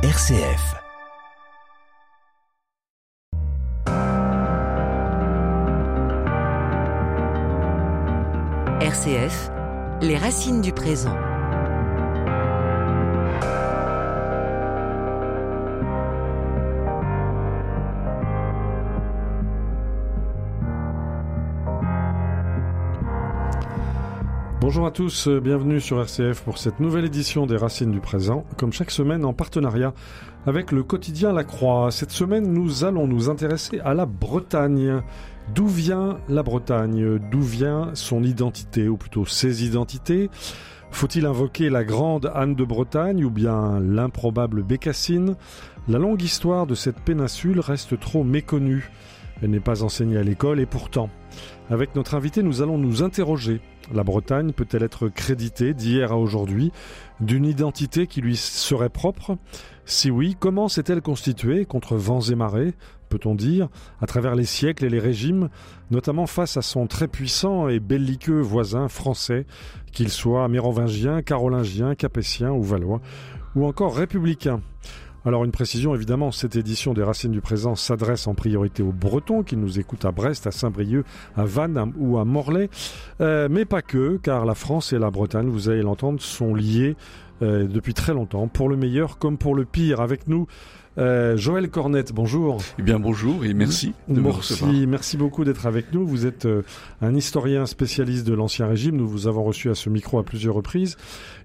RCF. RCF, les racines du présent. Bonjour à tous, euh, bienvenue sur RCF pour cette nouvelle édition des Racines du Présent, comme chaque semaine en partenariat avec le quotidien La Croix. Cette semaine, nous allons nous intéresser à la Bretagne. D'où vient la Bretagne? D'où vient son identité, ou plutôt ses identités? Faut-il invoquer la grande Anne de Bretagne ou bien l'improbable Bécassine? La longue histoire de cette péninsule reste trop méconnue. Elle n'est pas enseignée à l'école et pourtant, avec notre invité, nous allons nous interroger. La Bretagne peut-elle être créditée d'hier à aujourd'hui d'une identité qui lui serait propre? Si oui, comment s'est-elle constituée contre vents et marées, peut-on dire, à travers les siècles et les régimes, notamment face à son très puissant et belliqueux voisin français, qu'il soit mérovingien, carolingien, capétien ou valois, ou encore républicain alors une précision évidemment, cette édition des Racines du Présent s'adresse en priorité aux Bretons qui nous écoutent à Brest, à Saint-Brieuc, à Vannes ou à Morlaix, euh, mais pas que, car la France et la Bretagne, vous allez l'entendre, sont liées euh, depuis très longtemps, pour le meilleur comme pour le pire. Avec nous, euh, Joël Cornette, bonjour. Eh bien bonjour et merci de merci, me Merci beaucoup d'être avec nous. Vous êtes un historien spécialiste de l'Ancien Régime. Nous vous avons reçu à ce micro à plusieurs reprises.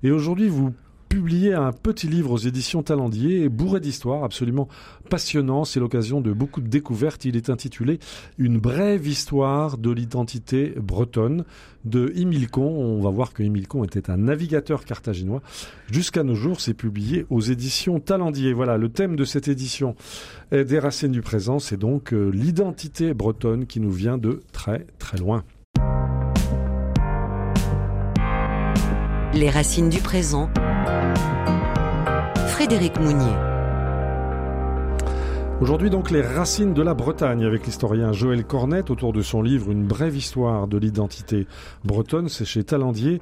Et aujourd'hui, vous publié un petit livre aux éditions Talendier, bourré d'histoires, absolument passionnant. C'est l'occasion de beaucoup de découvertes. Il est intitulé Une brève histoire de l'identité bretonne de Imilcon. On va voir que Imilcon était un navigateur carthaginois. Jusqu'à nos jours, c'est publié aux éditions Talendier. Voilà, le thème de cette édition des racines du présent, c'est donc euh, l'identité bretonne qui nous vient de très très loin. Les racines du présent Frédéric Mounier. Aujourd'hui donc les racines de la Bretagne avec l'historien Joël Cornette autour de son livre Une brève histoire de l'identité bretonne, c'est chez Talendier.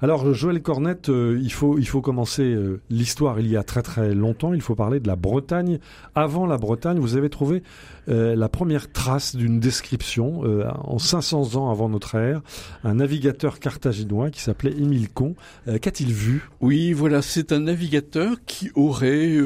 Alors Joël Cornette, euh, il, faut, il faut commencer euh, l'histoire il y a très très longtemps, il faut parler de la Bretagne. Avant la Bretagne, vous avez trouvé euh, la première trace d'une description en 500 ans avant notre ère, un navigateur carthaginois qui s'appelait Émile Con. Qu'a-t-il vu? Oui, voilà, c'est un navigateur qui aurait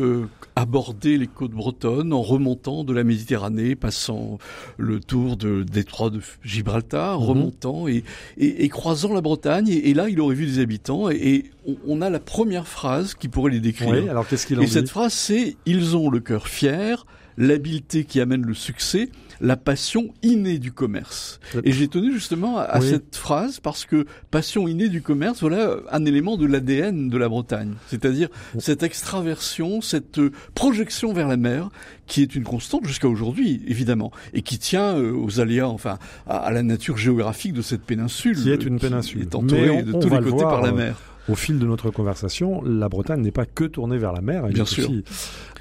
abordé les côtes bretonnes en remontant de la Méditerranée, passant le tour de détroit de Gibraltar, mhm. remontant et, et, croisant la Bretagne. Et, là, il aurait vu des habitants et, on a la première phrase qui pourrait les décrire. alors qu'est-ce qu'il Et cette phrase, c'est ils ont le cœur fier, l'habileté qui amène le succès, la passion innée du commerce. Et j'ai tenu justement à, cette phrase parce que passion innée du commerce, voilà un élément de l'ADN de la Bretagne. C'est-à-dire cette extraversion, cette projection vers la mer qui est une constante jusqu'à aujourd'hui, évidemment, et qui tient euh, aux aléas, enfin, à, la nature géographique de cette péninsule. Qui est une péninsule. est entourée de tous les côtés par la euh, mer au fil de notre conversation, la Bretagne n'est pas que tournée vers la mer, elle, Bien est, sûr. Aussi,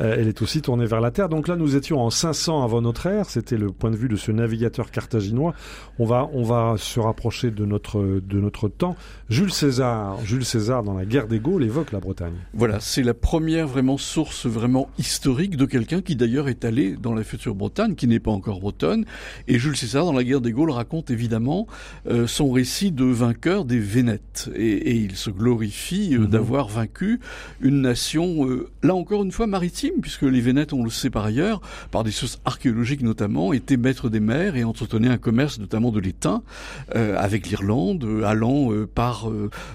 euh, elle est aussi tournée vers la terre. Donc là, nous étions en 500 avant notre ère, c'était le point de vue de ce navigateur carthaginois. On va, on va se rapprocher de notre, de notre temps. Jules César, Jules César, dans la guerre des Gaules, évoque la Bretagne. Voilà, c'est la première vraiment source vraiment historique de quelqu'un qui d'ailleurs est allé dans la future Bretagne, qui n'est pas encore bretonne. Et Jules César, dans la guerre des Gaules, raconte évidemment euh, son récit de vainqueur des Vénètes. Et, et il se glorifie euh, mhm. d'avoir vaincu une nation, euh, là encore une fois maritime, puisque les Vénètes, on le sait par ailleurs, par des sources archéologiques notamment, étaient maîtres des mers et entretenaient un commerce notamment de l'étain avec l'Irlande, allant par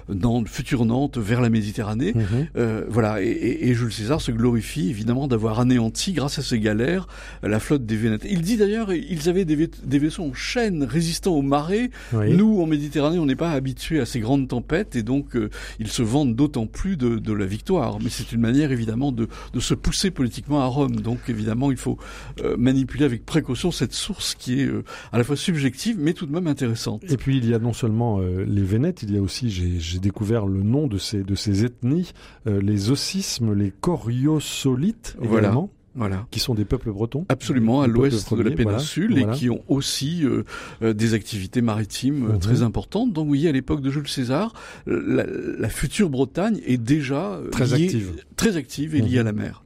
Nantes, future Nantes vers la Méditerranée. Mhm. voilà, et, et, Jules César se glorifie évidemment d'avoir anéanti, grâce à ses galères, la flotte des Vénètes. Il dit d'ailleurs, ils avaient des, des, vaisseaux en chaîne résistants aux marées. Nous, en Méditerranée, on n'est pas habitués à ces grandes tempêtes et donc ils se vendent d'autant plus de, la victoire. Mais c'est une manière évidemment de, se pousser politiquement à Rome. Donc évidemment, il faut euh, manipuler avec précaution cette source qui est euh, à la fois subjective mais tout de même intéressante. Et puis il y a non seulement euh, les Vénètes, il y a aussi, j'ai découvert le nom de ces, de ces ethnies, les ossismes, les coriosolites également. voilà. qui sont des peuples bretons. Absolument, à l'ouest de la voilà, péninsule voilà. et qui ont aussi euh, euh, des activités maritimes euh, Mhm. très importantes. Donc oui, à l'époque de Jules César, euh, la, la future Bretagne est déjà euh, Très liée- active. très active et liée Mhm. à la mer.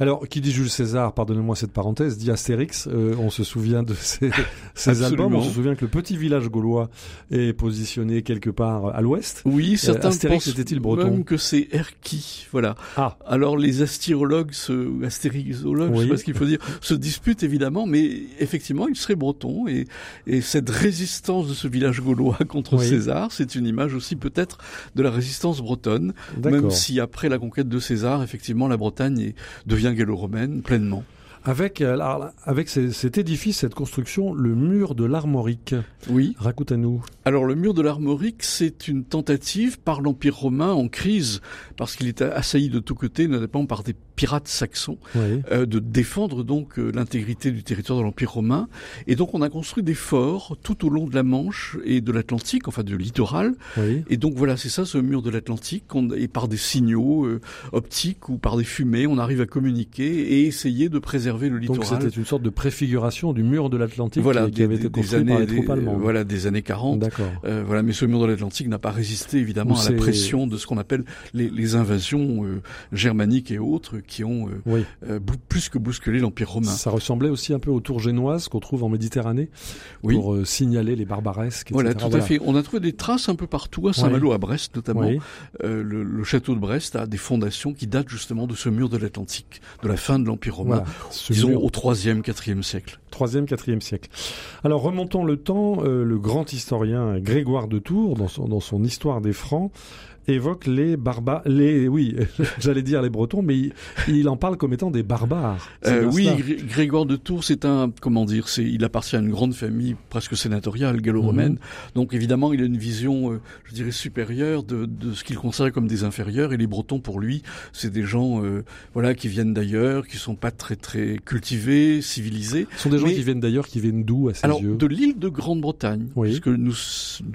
Alors, qui dit Jules César, pardonnez-moi cette parenthèse, dit Astérix, euh, on se souvient de ces, ces Absolument. albums, on se souvient que le petit village gaulois est positionné quelque part à l'ouest. Oui, certains Euh, Astérix pensent était-il breton même que c'est Erki. Voilà. Ah, Alors les astyrologues, se, astérixologues, je Oui. sais pas ce qu'il faut dire, se disputent évidemment, mais effectivement, il serait breton et, et cette résistance de ce village gaulois contre Oui. César, c'est une image aussi peut-être de la résistance bretonne, même si après la conquête de César, effectivement, la Bretagne devient gallo-romaine pleinement. Avec, euh, alors, avec cet édifice, cette construction, le mur de l'Armorique. Oui. Raconte-nous. Alors le mur de l'Armorique, c'est une tentative par l'Empire romain en crise, parce qu'il était assailli de tous côtés, notamment par des pirates saxons. Oui. euh, de défendre donc euh, l'intégrité du territoire de l'Empire romain. Et donc on a construit des forts tout au long de la Manche et de l'Atlantique, enfin du littoral. Oui. Et donc voilà, c'est ça ce mur de l'Atlantique. Et par des signaux euh, optiques ou par des fumées, on arrive à communiquer et essayer de préserver le Donc littoral. c'était une sorte de préfiguration du mur de l'Atlantique voilà, qui, qui des- avait été construit années, par les troupes allemandes. voilà, des années 40. D'accord. Euh, voilà, mais ce mur de l'Atlantique n'a pas résisté évidemment à la pression de ce qu'on appelle les, les invasions germaniques et autres qui ont euh, Oui. euh, plus que bousculé l'Empire romain. Ça ressemblait aussi un peu aux tours génoises qu'on trouve en Méditerranée Oui. pour euh, signaler les barbaresques. Voilà, etc. tout à fait. On a trouvé des traces un peu partout, à Saint-Malo, à Brest notamment. Le, le château de Brest a des fondations qui datent justement de ce mur de l'Atlantique, de la fin de l'Empire romain, Voilà. Disons mur, au troisième, quatrième siècle. 3e, 4e siècle. Alors remontons le temps, euh, le grand historien Grégoire de Tours, dans son, dans son Histoire des Francs, évoque les barbares, les, oui, j'allais dire les Bretons, mais il, il en parle comme étant des barbares. Euh, oui. Gré- Grégoire de Tours, c'est un, comment dire, c'est, il appartient à une grande famille presque sénatoriale gallo-romaine. Mhm. Donc évidemment, il a une vision, euh, je dirais, supérieure de, de ce qu'il considère comme des inférieurs. Et les Bretons, pour lui, c'est des gens, euh, voilà, qui viennent d'ailleurs, qui sont pas très très cultivés, civilisés. Ce sont des gens mais- qui viennent d'ailleurs, qui viennent d'où à ses Alors, yeux? de l'île de Grande-Bretagne, Oui. puisque nous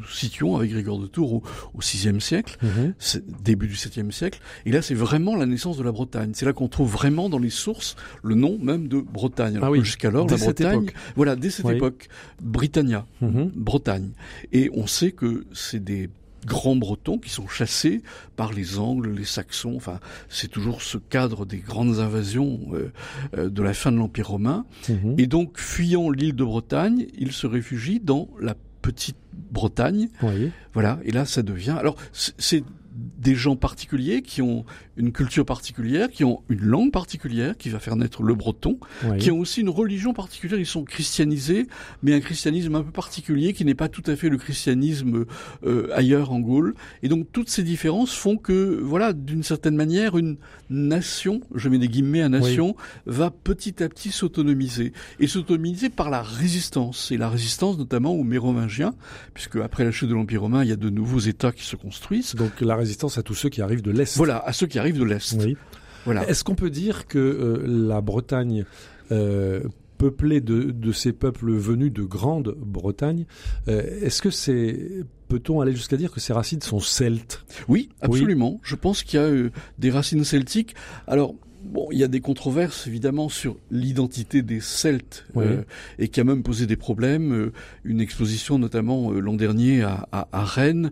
situons avec Grégoire de Tours au, au VIe siècle, Mhm. C'est début du septième siècle, et là c'est vraiment la naissance de la Bretagne. C'est là qu'on trouve vraiment dans les sources le nom même de Bretagne. Alors Ah oui, jusqu'alors, dès la cette Bretagne, époque. voilà, dès cette Oui. époque, Britannia, Mhm. Bretagne. Et on sait que c'est des grands bretons qui sont chassés par les Angles, les Saxons. Enfin, c'est toujours ce cadre des grandes invasions euh, euh, de la fin de l'Empire romain. Mhm. Et donc, fuyant l'île de Bretagne, ils se réfugient dans la petite Bretagne. Oui. Voilà. Et là, ça devient. Alors, c'est- c'est des gens particuliers qui ont une culture particulière, qui ont une langue particulière, qui va faire naître le breton, oui. qui ont aussi une religion particulière. Ils sont christianisés, mais un christianisme un peu particulier qui n'est pas tout à fait le christianisme euh, ailleurs en Gaule. Et donc toutes ces différences font que, voilà, d'une certaine manière, une nation, je mets des guillemets à nation, va petit à petit s'autonomiser et s'autonomiser par la résistance et la résistance notamment aux Mérovingiens, puisque après la chute de l'Empire romain, il y a de nouveaux États qui se construisent. Donc la résistance à tous ceux qui arrivent de l'Est. Voilà, à ceux qui arrivent de l'Est. Oui. Voilà. Est-ce qu'on peut dire que euh, la Bretagne, euh, peuplée de, de ces peuples venus de Grande-Bretagne, euh, est-ce que c'est peut-on aller jusqu'à dire que ces racines sont celtes? Oui, absolument. Je pense qu'il y a des racines celtiques. Alors, bon, il y a des controverses évidemment sur l'identité des Celtes Oui. euh, et qui a même posé des problèmes. Euh, une exposition, notamment euh, l'an dernier à, à, à Rennes,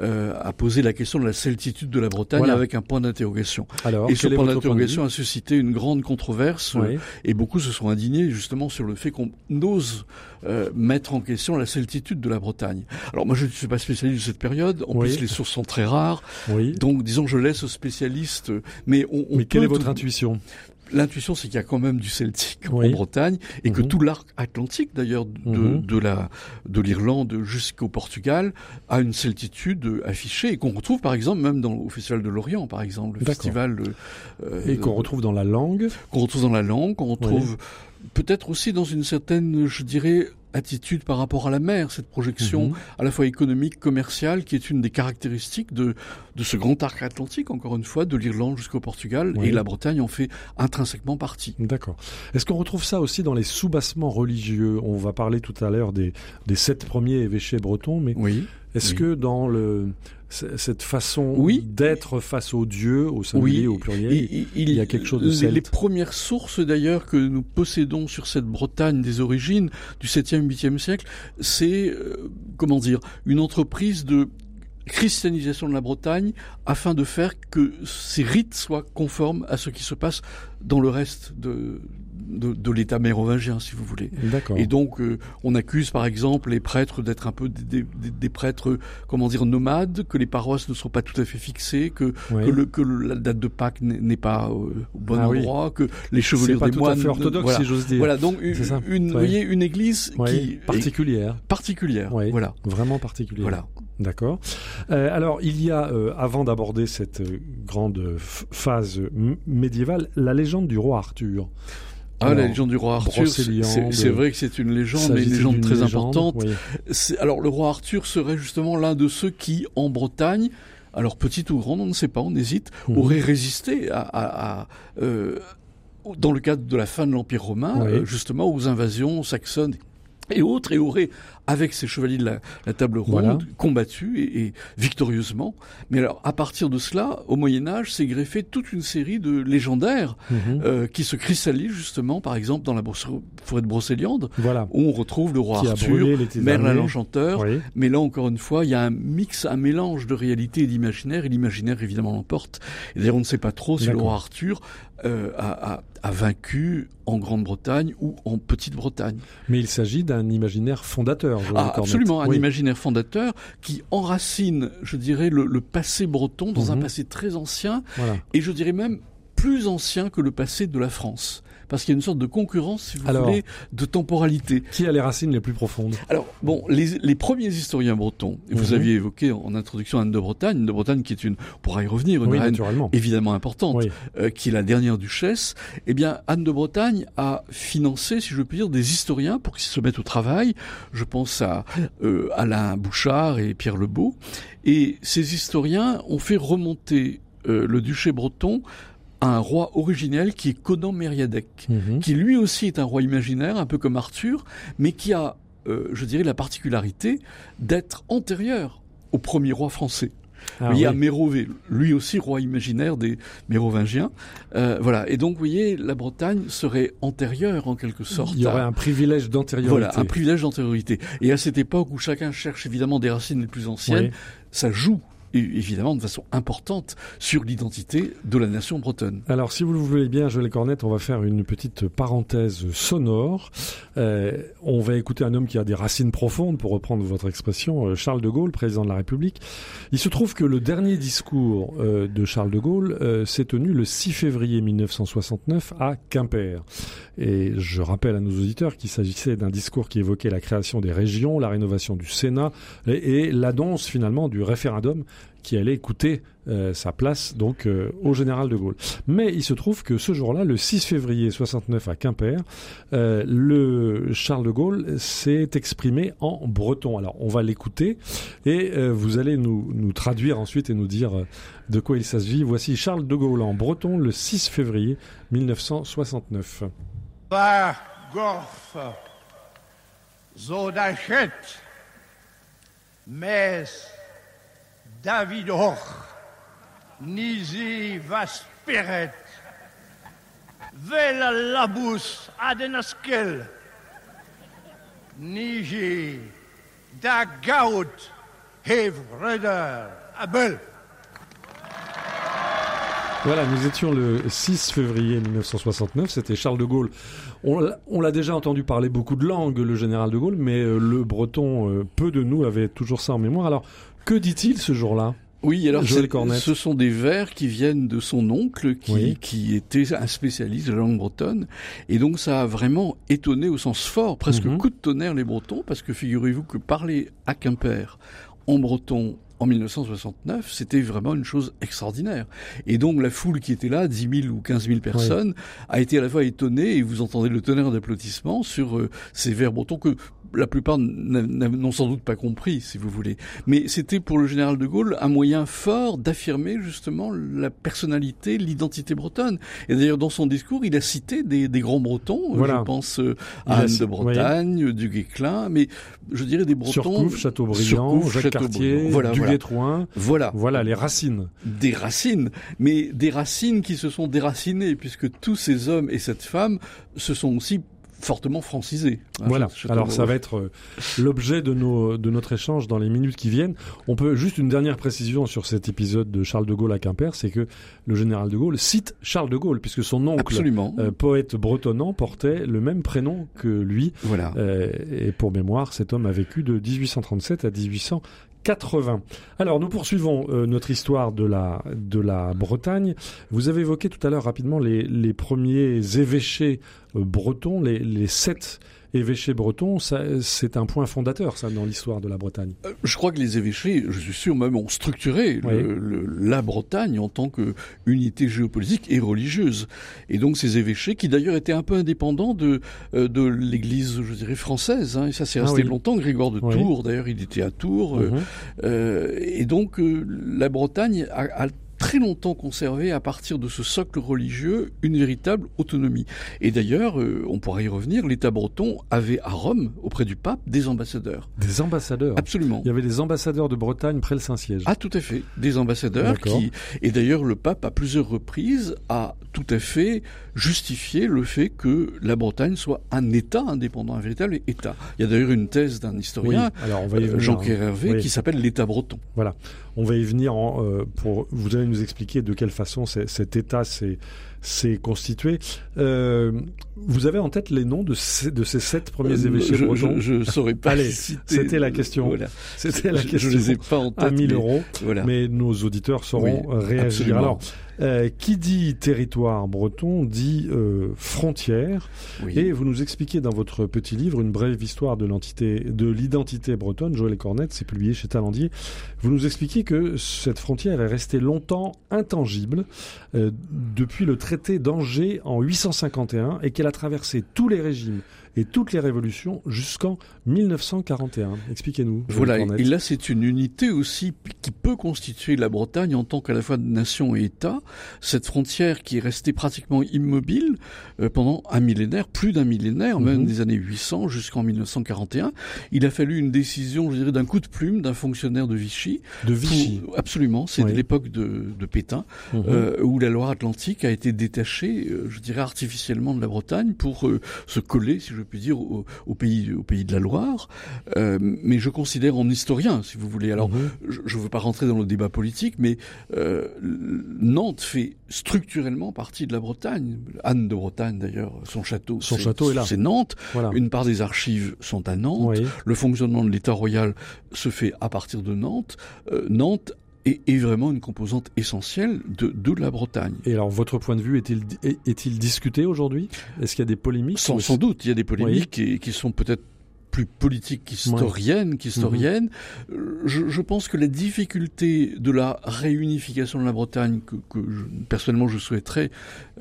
euh, a posé la question de la celtitude de la Bretagne Voilà. avec un point d'interrogation. Et ce point d'interrogation a suscité une grande controverse. euh, et beaucoup se sont indignés justement sur le fait qu'on ose euh, mettre en question la celtitude de la Bretagne. Alors moi je ne suis pas spécialiste de cette période, en Oui. plus les sources sont très rares, Oui. donc disons je laisse aux spécialistes, mais on, on Mais quelle est votre tout- intuition? L'intuition c'est qu'il y a quand même du celtique Oui. en Bretagne et que Mhm. tout l'arc atlantique d'ailleurs de, Mhm. de la de l'Irlande jusqu'au Portugal a une celtitude euh, affichée et qu'on retrouve par exemple même dans au Festival de l'Orient par exemple, le festival euh, Et qu'on retrouve dans la langue qu'on retrouve dans la langue, qu'on retrouve peut-être aussi dans une certaine, je dirais, attitude par rapport à la mer, cette projection Mhm. à la fois économique, commerciale, qui est une des caractéristiques de, de ce grand arc atlantique, encore une fois, de l'Irlande jusqu'au Portugal, Oui. et la Bretagne en fait intrinsèquement partie. D'accord. Est-ce qu'on retrouve ça aussi dans les soubassements religieux? On va parler tout à l'heure des, des sept premiers évêchés bretons, mais Oui. Est-ce Oui. que dans le cette façon Oui. d'être face aux dieux, au singulier, au pluriel, il, il y a quelque chose de les, celte. les premières sources d'ailleurs que nous possédons sur cette Bretagne des origines du 7e, 8e siècle, c'est euh, comment dire une entreprise de christianisation de la Bretagne afin de faire que ces rites soient conformes à ce qui se passe dans le reste de, de, de l'État mérovingien, si vous voulez. Et donc, euh, on accuse par exemple les prêtres d'être un peu des, des- des prêtres, comment dire, nomades, que les paroisses ne sont pas tout à fait fixées, que, Oui. que, le, que le- la date de Pâques n'est pas euh, au bon Ah oui. endroit, que les chevelures pas des tout moines. à fait orthodoxe, voilà. si j'ose dire. Voilà, donc une, vous Ouais. voyez, une église qui est particulière. particulière. Oui. Voilà. Vraiment particulière. Voilà. D'accord. Euh, alors, il y a, euh, avant d'aborder cette grande phase médiévale, la légende du roi Arthur. Ah, Alors, la légende du roi Arthur, c'est- vrai que c'est une légende, mais une légende très légende importante. Oui. Alors le roi Arthur serait justement l'un de ceux qui, en Bretagne, alors petite ou grande, on ne sait pas, on hésite, Mhm. aurait résisté à, à- à, euh, dans le cadre de la fin de l'Empire romain, Oui. euh, justement aux invasions saxonnes et autres, et aurait, avec ses chevaliers de la, la table ronde, Voilà. combattu et, et victorieusement. Mais alors, à partir de cela, au Moyen Âge, s'est greffé toute une série de légendaires Mhm. euh, qui se cristallisent justement, par exemple, dans la forêt de Brocéliande, Voilà. où on retrouve le roi Qui Arthur, Merlin l'Enchanteur, Oui. mais là, encore une fois, il y a un mix, un mélange de réalité et d'imaginaire, et l'imaginaire, évidemment, l'emporte. Et d'ailleurs, on ne sait pas trop si le roi Arthur euh, a, a- a vaincu en Grande-Bretagne ou en Petite-Bretagne. Mais il s'agit d'un imaginaire fondateur. Joël Ah, absolument, un Oui. imaginaire fondateur qui enracine, je dirais, le, le passé breton dans un Mhm. passé très ancien, Voilà. et je dirais même plus ancien que le passé de la France. Parce qu'il y a une sorte de concurrence, si vous Alors. voulez, de temporalité. Qui a les racines les plus profondes? Alors, bon, les, les premiers historiens bretons, et vous Mhm. aviez évoqué en introduction Anne de Bretagne, Anne de Bretagne qui est une, on pourra y revenir, une Oui, reine évidemment importante, Oui. euh, qui est la dernière duchesse, eh bien, Anne de Bretagne a financé, si je puis dire, des historiens pour qu'ils se mettent au travail. Je pense à euh, Alain Bouchard et Pierre Lebeau. Et ces historiens ont fait remonter euh, le duché breton à un roi originel qui est Conan Mériadec Mhm. qui lui aussi est un roi imaginaire, un peu comme Arthur, mais qui a, euh, je dirais, la particularité d'être antérieur au premier roi français. Ah, voyez, oui. à Mérové, lui aussi roi imaginaire des Mérovingiens. Euh, voilà. Et donc, vous voyez, la Bretagne serait antérieure en quelque sorte. Il y aurait à- un privilège d'antériorité. voilà, un privilège d'antériorité. Et à cette époque où chacun cherche évidemment des racines les plus anciennes, Oui. ça joue évidemment de façon importante sur l'identité de la nation bretonne. Alors, si vous le voulez bien, Joël Cornette, on va faire une petite parenthèse sonore. Euh, on va écouter un homme qui a des racines profondes, pour reprendre votre expression, euh, Charles de Gaulle, président de la République. Il se trouve que le dernier discours euh, de Charles de Gaulle s'est tenu le 6 février 1969 à Quimper. Et je rappelle à nos auditeurs qu'il s'agissait d'un discours qui évoquait la création des régions, la rénovation du Sénat et l'annonce finalement du référendum qui allait coûter euh, sa place donc euh, au général de Gaulle. Mais il se trouve que ce jour-là, le 6 février 69 à Quimper, euh, le Charles de Gaulle s'est exprimé en breton. Alors on va l'écouter et euh, vous allez nous, traduire ensuite et nous dire de quoi il s'agit. Voici Charles de Gaulle en breton le 6 février 1969. Par gorf, zo d'achet, mes David och, nisi vas spiret, vel labus adenaskel, niji da gaut, hev reder, abel. Voilà, nous étions le 6 février 1969, c'était Charles de Gaulle. On l'a- on l'a déjà entendu parler beaucoup de langues, le général de Gaulle, mais euh, le breton, euh, peu de nous avaient toujours ça en mémoire. Alors, que dit-il ce jour-là Oui, alors ce sont des vers qui viennent de son oncle qui, Oui. qui était un spécialiste de la langue bretonne. Et donc ça a vraiment étonné au sens fort, presque Mhm. coup de tonnerre les Bretons, parce que figurez-vous que parler à Quimper en breton en 1969, c'était vraiment une chose extraordinaire. Et donc la foule qui était là, 10 000 ou 15 000 personnes, a été à la fois étonnée, et vous entendez le tonnerre d'applaudissements sur euh, ces vers bretons que la plupart n'ont sans doute pas compris, si vous voulez. Mais c'était pour le général de Gaulle un moyen fort d'affirmer justement la personnalité, l'identité bretonne. Et d'ailleurs, dans son discours, il a cité des, des grands Bretons. Voilà. Je pense euh, à Anne de Bretagne, du Guesclin, mais je dirais des Bretons. Surcouf, Châteaubriand, Jacques Cartier, voilà, du voilà. Voilà. Voilà les racines. Des racines, mais des racines qui se sont déracinées, puisque tous ces hommes et cette femme se sont aussi fortement francisé. Hein, voilà. Alors ça va être euh, l'objet de, nos, de notre échange dans les minutes qui viennent. On peut juste une dernière précision sur cet épisode de Charles de Gaulle à Quimper, c'est que le général de Gaulle cite Charles de Gaulle puisque son oncle, euh, poète bretonnant, portait le même prénom que lui. Voilà. Euh, et pour mémoire, cet homme a vécu de 1837 à 1800 80. Alors nous poursuivons euh, notre histoire de la, de la Bretagne. Vous avez évoqué tout à l'heure rapidement les, les premiers évêchés euh, bretons, les, les sept évêchés bretons, c'est un point fondateur, ça, dans l'histoire de la Bretagne. Euh, je crois que les évêchés, je suis sûr même, ont structuré le, la Bretagne en tant qu'unité géopolitique et religieuse. Et donc ces évêchés, qui d'ailleurs étaient un peu indépendants de, euh, de l'Église, je dirais, française, hein, et ça s'est resté ah longtemps. Grégoire de Tours, d'ailleurs, il était à Tours. Euh, mhm. et donc la Bretagne a, a très longtemps conservé à partir de ce socle religieux une véritable autonomie. Et d'ailleurs, euh, on pourrait y revenir, l'État breton avait à Rome, auprès du pape, des ambassadeurs. Des ambassadeurs Absolument. Il y avait des ambassadeurs de Bretagne près le Saint-Siège. Ah tout à fait, des ambassadeurs qui... Et d'ailleurs, le pape, à plusieurs reprises, a tout à fait justifié le fait que la Bretagne soit un État indépendant, un véritable État. Il y a d'ailleurs une thèse d'un historien, euh, Jean-Pierre Hervé, qui s'appelle l'État breton. Voilà. On va y venir en, euh, pour. Vous allez nous expliquer de quelle façon cet État s'est constitué. Euh, vous avez en tête les noms de ces, de ces sept premiers euh, évêchés je, bretons Je ne saurais pas. Allez, c'était la question. C'était la question. Je les ai pas en tête. À 1000 euros. Mais nos auditeurs sauront réagir. Alors, euh, qui dit territoire breton dit euh, frontière. Et vous nous expliquez dans votre petit livre une brève histoire de l'entité, de l'identité bretonne. Joël Cornette, c'est publié chez Talendier. Vous nous expliquez que cette frontière est restée longtemps intangible euh, depuis le traité d'Angers en 851 et qu'elle a traversé tous les régimes et toutes les révolutions jusqu'en 1941. Expliquez-nous. Voilà, et là c'est une unité aussi qui peut constituer la Bretagne en tant qu'à la fois nation et État. Cette frontière qui est restée pratiquement immobile euh, pendant un millénaire, plus d'un millénaire, même mhm. des années 800 jusqu'en 1941. Il a fallu une décision, je dirais, d'un coup de plume d'un fonctionnaire de Vichy. De Vichy. absolument, c'est l'époque de, de, Pétain, mhm. euh, où la Loire-Atlantique a été détachée, euh, je dirais, artificiellement de la Bretagne pour se coller, si je puis dire, au, pays, au pays de la Loire. Euh, mais je considère en historien, si vous voulez. Alors, mhm. je ne veux pas rentrer dans le débat politique, mais euh, Nantes fait structurellement partie de la Bretagne. Anne de Bretagne, d'ailleurs, son château, son château est là. C'est Nantes. Une part des archives sont à Nantes. Le fonctionnement de l'État royal se fait à partir de Nantes. Euh, Nantes est, vraiment une composante essentielle de, de la Bretagne. Et alors, votre point de vue est-il est-il discuté aujourd'hui? Est-ce qu'il y a des polémiques sans, sans, doute, il y a des polémiques qui, qui sont peut-être plus politique qu'historienne, qu'historienne. Mhm. Je, je, pense que la difficulté de la réunification de la Bretagne, que, que personnellement je souhaiterais,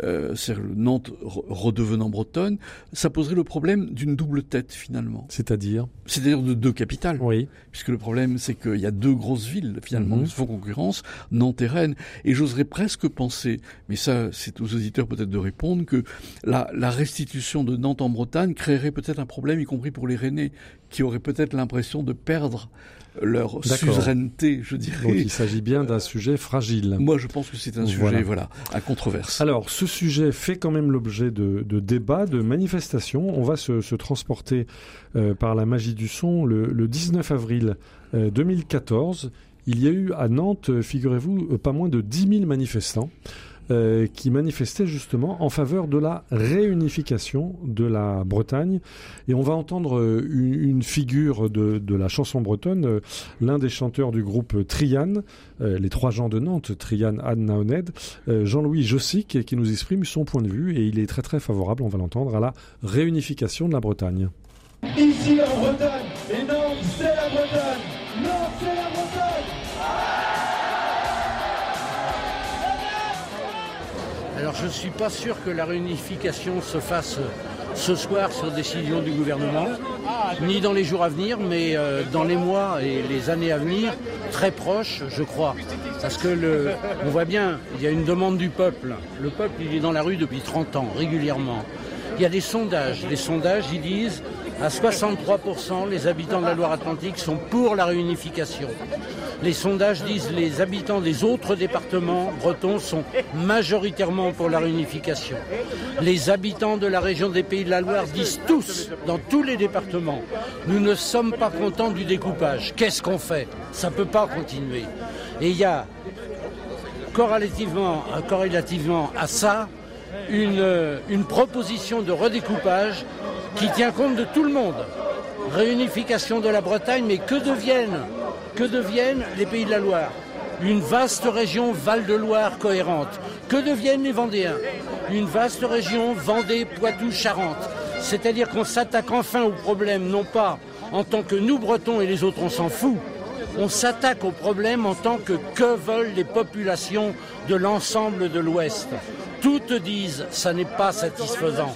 euh, Nantes redevenant bretonne, ça poserait le problème d'une double tête finalement. C'est-à-dire C'est-à-dire de deux capitales. Oui. Puisque le problème c'est qu'il y a deux grosses villes finalement mhm. qui se font concurrence, Nantes et Rennes. Et j'oserais presque penser, mais ça c'est aux auditeurs peut-être de répondre, que la, la restitution de Nantes en Bretagne créerait peut-être un problème, y compris pour les Rennais qui auraient peut-être l'impression de perdre leur suzeraineté, je dirais. Donc il s'agit bien d'un sujet fragile. Moi, je pense que c'est un sujet, voilà. à controverse. Alors, ce sujet fait quand même l'objet de, débats, de manifestations. On va se, transporter euh, par la magie du son le, 19 avril 2014. Euh, il y a eu à Nantes, figurez-vous, euh, pas moins de 10 000 manifestants. Euh, qui manifestait justement en faveur de la réunification de la Bretagne. Et on va entendre euh, une, figure de, de, la chanson bretonne, euh, l'un des chanteurs du groupe Trian, les trois gens de Nantes, Trian, Anne Naoned, Jean-Louis Jossic, qui nous exprime son point de vue et il est très très favorable, on va l'entendre, à la réunification de la Bretagne. Ici la Bretagne, je ne suis pas sûr que la réunification se fasse ce soir sur décision du gouvernement, ni dans les jours à venir, mais euh, dans les mois et les années à venir, très proches, je crois. Parce que on voit bien, il y a une demande du peuple. Le peuple, il est dans la rue depuis 30 ans, régulièrement. Il y a des sondages. Les sondages, ils disent à 63%, les habitants de la Loire-Atlantique sont pour la réunification. Les sondages disent que les habitants des autres départements bretons sont majoritairement pour la réunification. Les habitants de la région des Pays de la Loire disent tous, dans tous les départements, nous ne sommes pas contents du découpage. Qu'est-ce qu'on fait? Ça ne peut pas continuer. Et il y a corrélativement, corrélativement à ça une, une proposition de redécoupage qui tient compte de tout le monde. Réunification de la Bretagne, mais que deviennent, que deviennent les pays de la Loire? Une vaste région Val-de-Loire cohérente. Que deviennent les Vendéens? Une vaste région Vendée, Poitou, Charente. C'est-à-dire qu'on s'attaque enfin au problème, non pas en tant que nous Bretons et les autres on s'en fout, on s'attaque au problème en tant que que veulent les populations de l'ensemble de l'Ouest. Toutes disent ça n'est pas satisfaisant.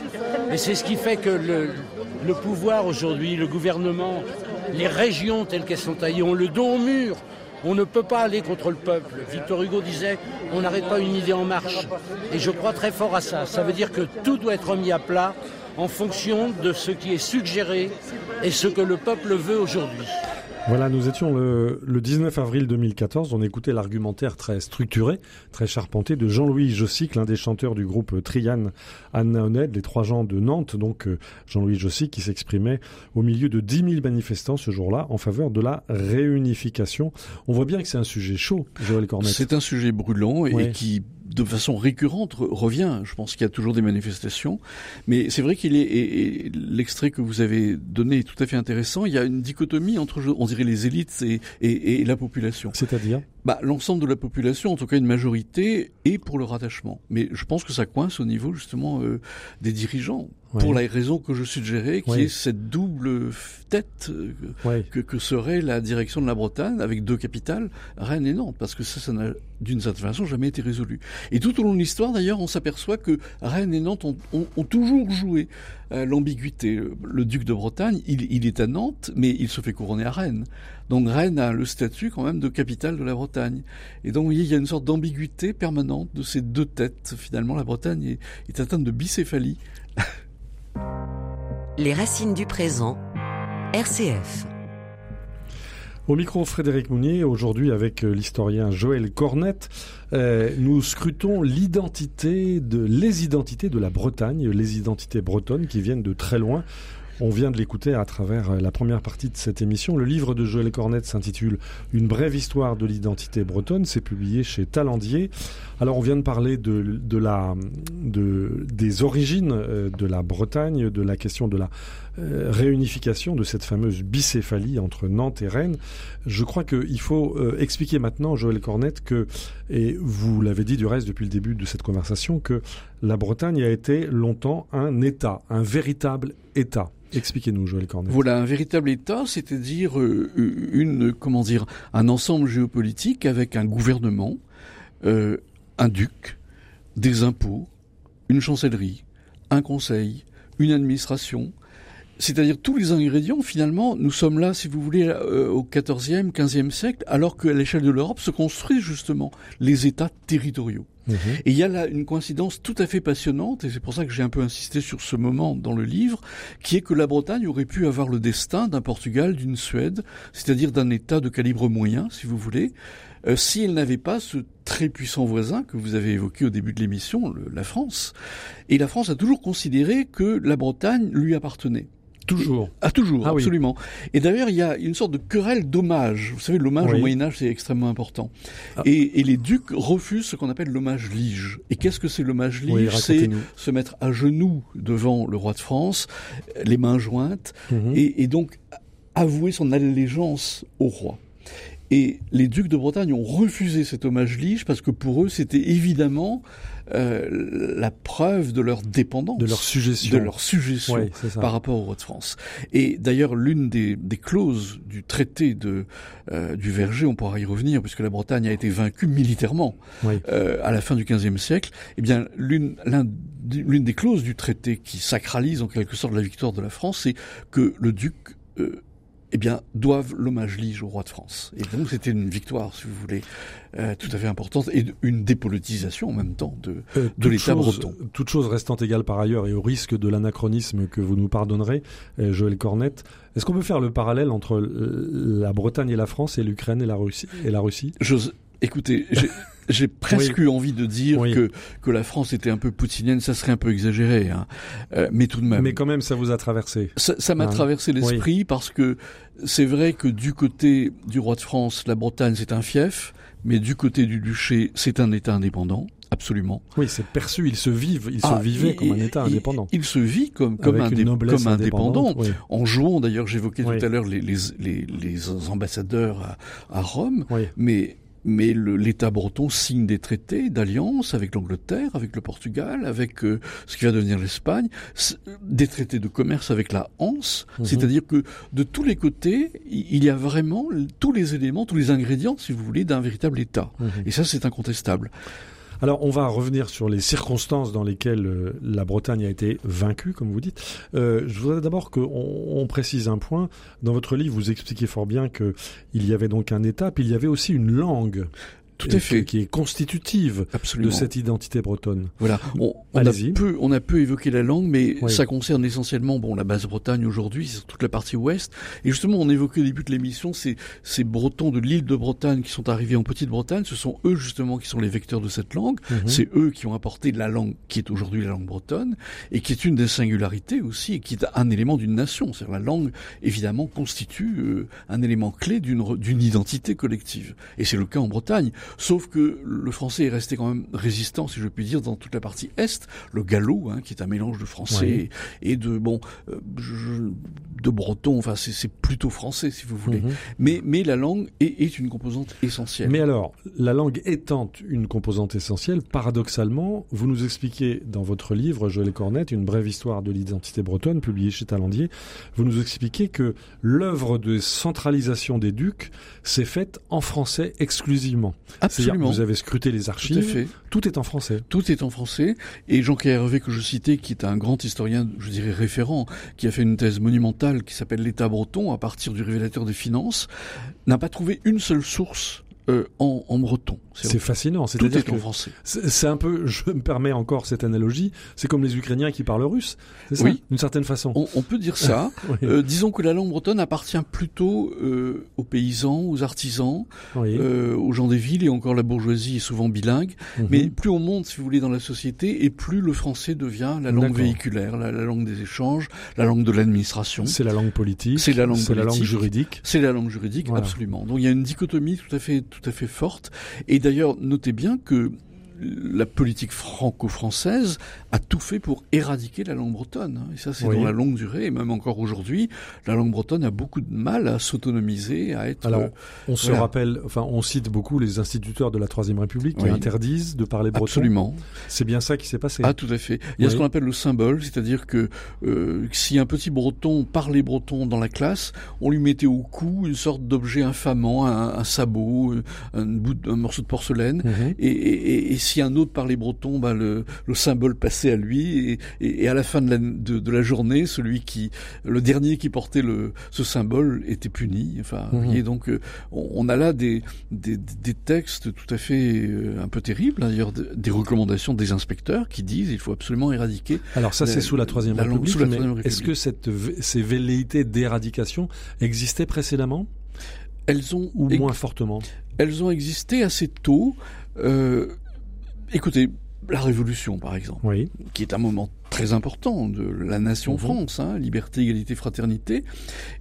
Et c'est ce qui fait que le pouvoir aujourd'hui, le gouvernement, les régions telles qu'elles sont taillées ont le dos au mur. On ne peut pas aller contre le peuple. Victor Hugo disait on n'arrête pas une idée en marche. Et je crois très fort à ça. Ça veut dire que tout doit être mis à plat en fonction de ce qui est suggéré et ce que le peuple veut aujourd'hui. Voilà, nous étions le, le, 19 avril 2014. On écoutait l'argumentaire très structuré, très charpenté de Jean-Louis Jossic, l'un des chanteurs du groupe Trian Anna les trois gens de Nantes. Donc euh, Jean-Louis Jossic qui s'exprimait au milieu de 10 000 manifestants ce jour-là en faveur de la réunification. On voit bien que c'est un sujet chaud, Joël Cornet. C'est un sujet brûlant et ouais. qui de façon récurrente revient. Je pense qu'il y a toujours des manifestations, mais c'est vrai qu'il est et, l'extrait que vous avez donné est tout à fait intéressant. Il y a une dichotomie entre, on dirait, les élites et la population. C'est-à-dire? Bah, l'ensemble de la population, en tout cas une majorité, est pour le rattachement. Mais je pense que ça coince au niveau justement euh, des dirigeants, pour la raison que je suggérais, qui est cette double tête euh, que, que, serait la direction de la Bretagne avec deux capitales, Rennes et Nantes, parce que ça, ça n'a d'une certaine façon jamais été résolu. Et tout au long de l'histoire, d'ailleurs, on s'aperçoit que Rennes et Nantes ont, ont, ont toujours joué euh, l'ambiguïté. Le duc de Bretagne, il, est à Nantes, mais il se fait couronner à Rennes. Donc Rennes a le statut quand même de capitale de la Bretagne. Et donc vous il y a une sorte d'ambiguïté permanente de ces deux têtes. Finalement, la Bretagne est, est atteinte de bicéphalie. Les racines du présent, RCF. Au micro, Frédéric Mounier, aujourd'hui avec l'historien Joël Cornette, euh, nous scrutons l'identité de, les identités de la Bretagne, les identités bretonnes qui viennent de très loin. On vient de l'écouter à travers la première partie de cette émission. Le livre de Joël Cornette s'intitule Une brève histoire de l'identité bretonne. C'est publié chez Talendier. Alors, on vient de parler de, de des origines de la Bretagne, de la question de la euh, réunification de cette fameuse bicéphalie entre Nantes et Rennes. Je crois qu'il faut euh, expliquer maintenant, Joël Cornette, que, et vous l'avez dit du reste depuis le début de cette conversation, que la Bretagne a été longtemps un État, un véritable État. Expliquez-nous, Joël Cornet. Voilà, un véritable État, c'est-à-dire euh, une, comment dire, un ensemble géopolitique avec un gouvernement, euh, un duc, des impôts, une chancellerie, un conseil, une administration, c'est-à-dire tous les ingrédients, finalement, nous sommes là, si vous voulez, euh, au XIVe, XVe siècle, alors qu'à l'échelle de l'Europe se construisent justement les États territoriaux. Mmh. Et il y a là une coïncidence tout à fait passionnante, et c'est pour ça que j'ai un peu insisté sur ce moment dans le livre, qui est que la Bretagne aurait pu avoir le destin d'un Portugal, d'une Suède, c'est-à-dire d'un État de calibre moyen, si vous voulez, euh, si elle n'avait pas ce très puissant voisin que vous avez évoqué au début de l'émission, la France. Et la France a toujours considéré que la Bretagne lui appartenait. Toujours. Ah, toujours, ah, absolument. Oui. Et d'ailleurs, il y a une sorte de querelle d'hommage. Vous savez, l'hommage oui. au Moyen-Âge, c'est extrêmement important. Ah. Et, et, les ducs refusent ce qu'on appelle l'hommage lige. Et qu'est-ce que c'est l'hommage lige? Oui, C'est se mettre à genoux devant le roi de France, les mains jointes, et, et donc avouer son allégeance au roi. Et les ducs de Bretagne ont refusé cet hommage lige parce que pour eux, c'était évidemment euh, la preuve de leur dépendance, de leur suggestion, de leur suggestion par rapport au roi de France. Et d'ailleurs, l'une des, des, clauses du traité de euh, du Verger, on pourra y revenir, puisque la Bretagne a été vaincue militairement euh, à la fin du XVe siècle. Eh bien, l'une l'une des clauses du traité qui sacralise en quelque sorte la victoire de la France, c'est que le duc euh, eh bien, doivent l'hommage lige au roi de France. Et donc, c'était une victoire, si vous voulez, euh, tout à fait importante, et une dépolitisation en même temps de, euh, de l'État breton. Toute chose restant égale par ailleurs, et au risque de l'anachronisme que vous nous pardonnerez, euh, Joël Cornette, est-ce qu'on peut faire le parallèle entre la Bretagne et la France, et l'Ukraine et la Russie, et la Russie? Écoutez, j'ai presque eu envie de dire que que la France était un peu poutinienne, ça serait un peu exagéré, hein. Euh, mais tout de même. Mais quand même, ça vous a traversé. Ça m'a hein. traversé l'esprit parce que c'est vrai que du côté du roi de France, la Bretagne c'est un fief, mais du côté du duché, c'est un État indépendant. Absolument. Oui, c'est perçu. Il se vivent, il se ah, vivait comme un État indépendant. Il, se vit comme comme, un comme indépendant. En jouant, d'ailleurs, j'évoquais tout à l'heure les, les, les, les, ambassadeurs à, à Rome, mais mais l'État breton signe des traités d'alliance avec l'Angleterre, avec le Portugal, avec euh, ce qui va devenir l'Espagne, des traités de commerce avec la Hanse, mhm. c'est-à-dire que de tous les côtés, il y a vraiment tous les éléments, tous les ingrédients, si vous voulez, d'un véritable État. Mhm. Et ça, c'est incontestable. Alors, on va revenir sur les circonstances dans lesquelles euh, la Bretagne a été vaincue, comme vous dites. Euh, je voudrais d'abord qu'on on précise un point. Dans votre livre, vous expliquez fort bien qu'il y avait donc un État, puis il y avait aussi une langue. Tout à fait. Qui est constitutive de cette identité bretonne. Voilà. On, on a peu, on a peu évoqué la langue, mais ça concerne essentiellement, bon, la base Bretagne aujourd'hui, c'est toute la partie ouest. Et justement, on évoquait au début de l'émission ces, ces Bretons de l'île de Bretagne qui sont arrivés en Petite-Bretagne. Ce sont eux, justement, qui sont les vecteurs de cette langue. Mhm. C'est eux qui ont apporté la langue qui est aujourd'hui la langue bretonne et qui est une des singularités aussi et qui est un élément d'une nation. C'est la langue, évidemment, constitue euh, un élément clé d'une identité collective. Et c'est le cas en Bretagne. Sauf que le français est resté quand même résistant, si je puis dire, dans toute la partie est. Le gallo, hein, qui est un mélange de français et, de bon, euh, de breton. Enfin, c'est plutôt français, si vous voulez. Mhm. Mais mais la langue est, est, une composante essentielle. Mais alors, la langue étant une composante essentielle, paradoxalement, vous nous expliquez dans votre livre Joël Cornette, une brève histoire de l'identité bretonne, publié chez Talandier, vous nous expliquez que l'œuvre de centralisation des ducs s'est faite en français exclusivement. Absolument. Vous avez scruté les archives. Tout, tout est en français. Tout est en français. Et Jean-Pierre Hervé, que je citais, qui est un grand historien, je dirais référent, qui a fait une thèse monumentale qui s'appelle l'État breton à partir du révélateur des finances, n'a pas trouvé une seule source euh, en, en, breton. C'est fascinant. C'est est, en français. C'est un peu, je me permets encore cette analogie, c'est comme les Ukrainiens qui parlent russe, oui. d'une certaine façon. On, on, peut dire ça. euh, disons que la langue bretonne appartient plutôt euh, aux paysans, aux artisans, aux gens des villes et encore la bourgeoisie est souvent bilingue. Mhm. Mais plus on monte, si vous voulez, dans la société, et plus le français devient la langue véhiculaire, la, la, langue des échanges, la langue de l'administration. C'est la langue politique. C'est la langue la langue juridique. C'est la langue juridique, absolument. Donc il y a une dichotomie tout à fait tout à fait forte. Et d'ailleurs, notez bien que la politique franco-française a tout fait pour éradiquer la langue bretonne. Hein. Et ça, c'est dans la longue durée. Et même encore aujourd'hui, la langue bretonne a beaucoup de mal à s'autonomiser, à être. Alors, on se rappelle, enfin, on cite beaucoup les instituteurs de la Troisième République qui interdisent de parler breton. Absolument. C'est bien ça qui s'est passé. Ah, tout à fait. Il y a ce qu'on appelle le symbole, c'est-à-dire que euh, si un petit breton parlait breton dans la classe, on lui mettait au cou une sorte d'objet infamant, un, sabot, un, bout, un morceau de porcelaine, mhm. et, et, et, si un autre parlait breton, bah, le, le symbole passait à lui et, et, à la fin de la, de, de la, journée, celui qui, le dernier qui portait le, ce symbole était puni. Enfin, vous mhm. voyez, donc euh, on, a là des, des, des, textes tout à fait euh, un peu terribles, hein, d'ailleurs des recommandations des inspecteurs qui disent il faut absolument éradiquer. Alors ça c'est sous la troisième République. Est-ce que cette, ces velléités d'éradication existaient précédemment Elles ont ou moins fortement? Elles ont existé assez tôt. Euh, écoutez, la Révolution, par exemple, oui. qui est un moment très important de la nation mhm. France, hein, liberté, égalité, fraternité,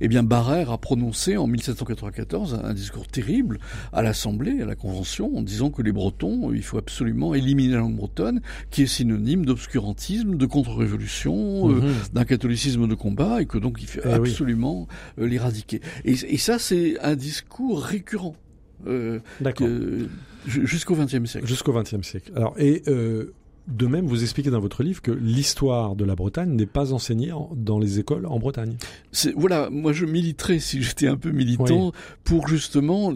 eh bien Barrère a prononcé en 1794 un discours terrible à l'Assemblée, à la Convention, en disant que les Bretons, il faut absolument éliminer la langue bretonne, qui est synonyme d'obscurantisme, de contre-révolution, euh, mhm. d'un catholicisme de combat, et que donc il faut eh absolument euh, l'éradiquer. Et, et ça, c'est un discours récurrent euh, jusqu'au XXe siècle. Jusqu'au XXe siècle. Alors, et euh, de même, vous expliquez dans votre livre que l'histoire de la Bretagne n'est pas enseignée en- dans les écoles en Bretagne. Voilà, moi je militerais si j'étais un peu militant pour justement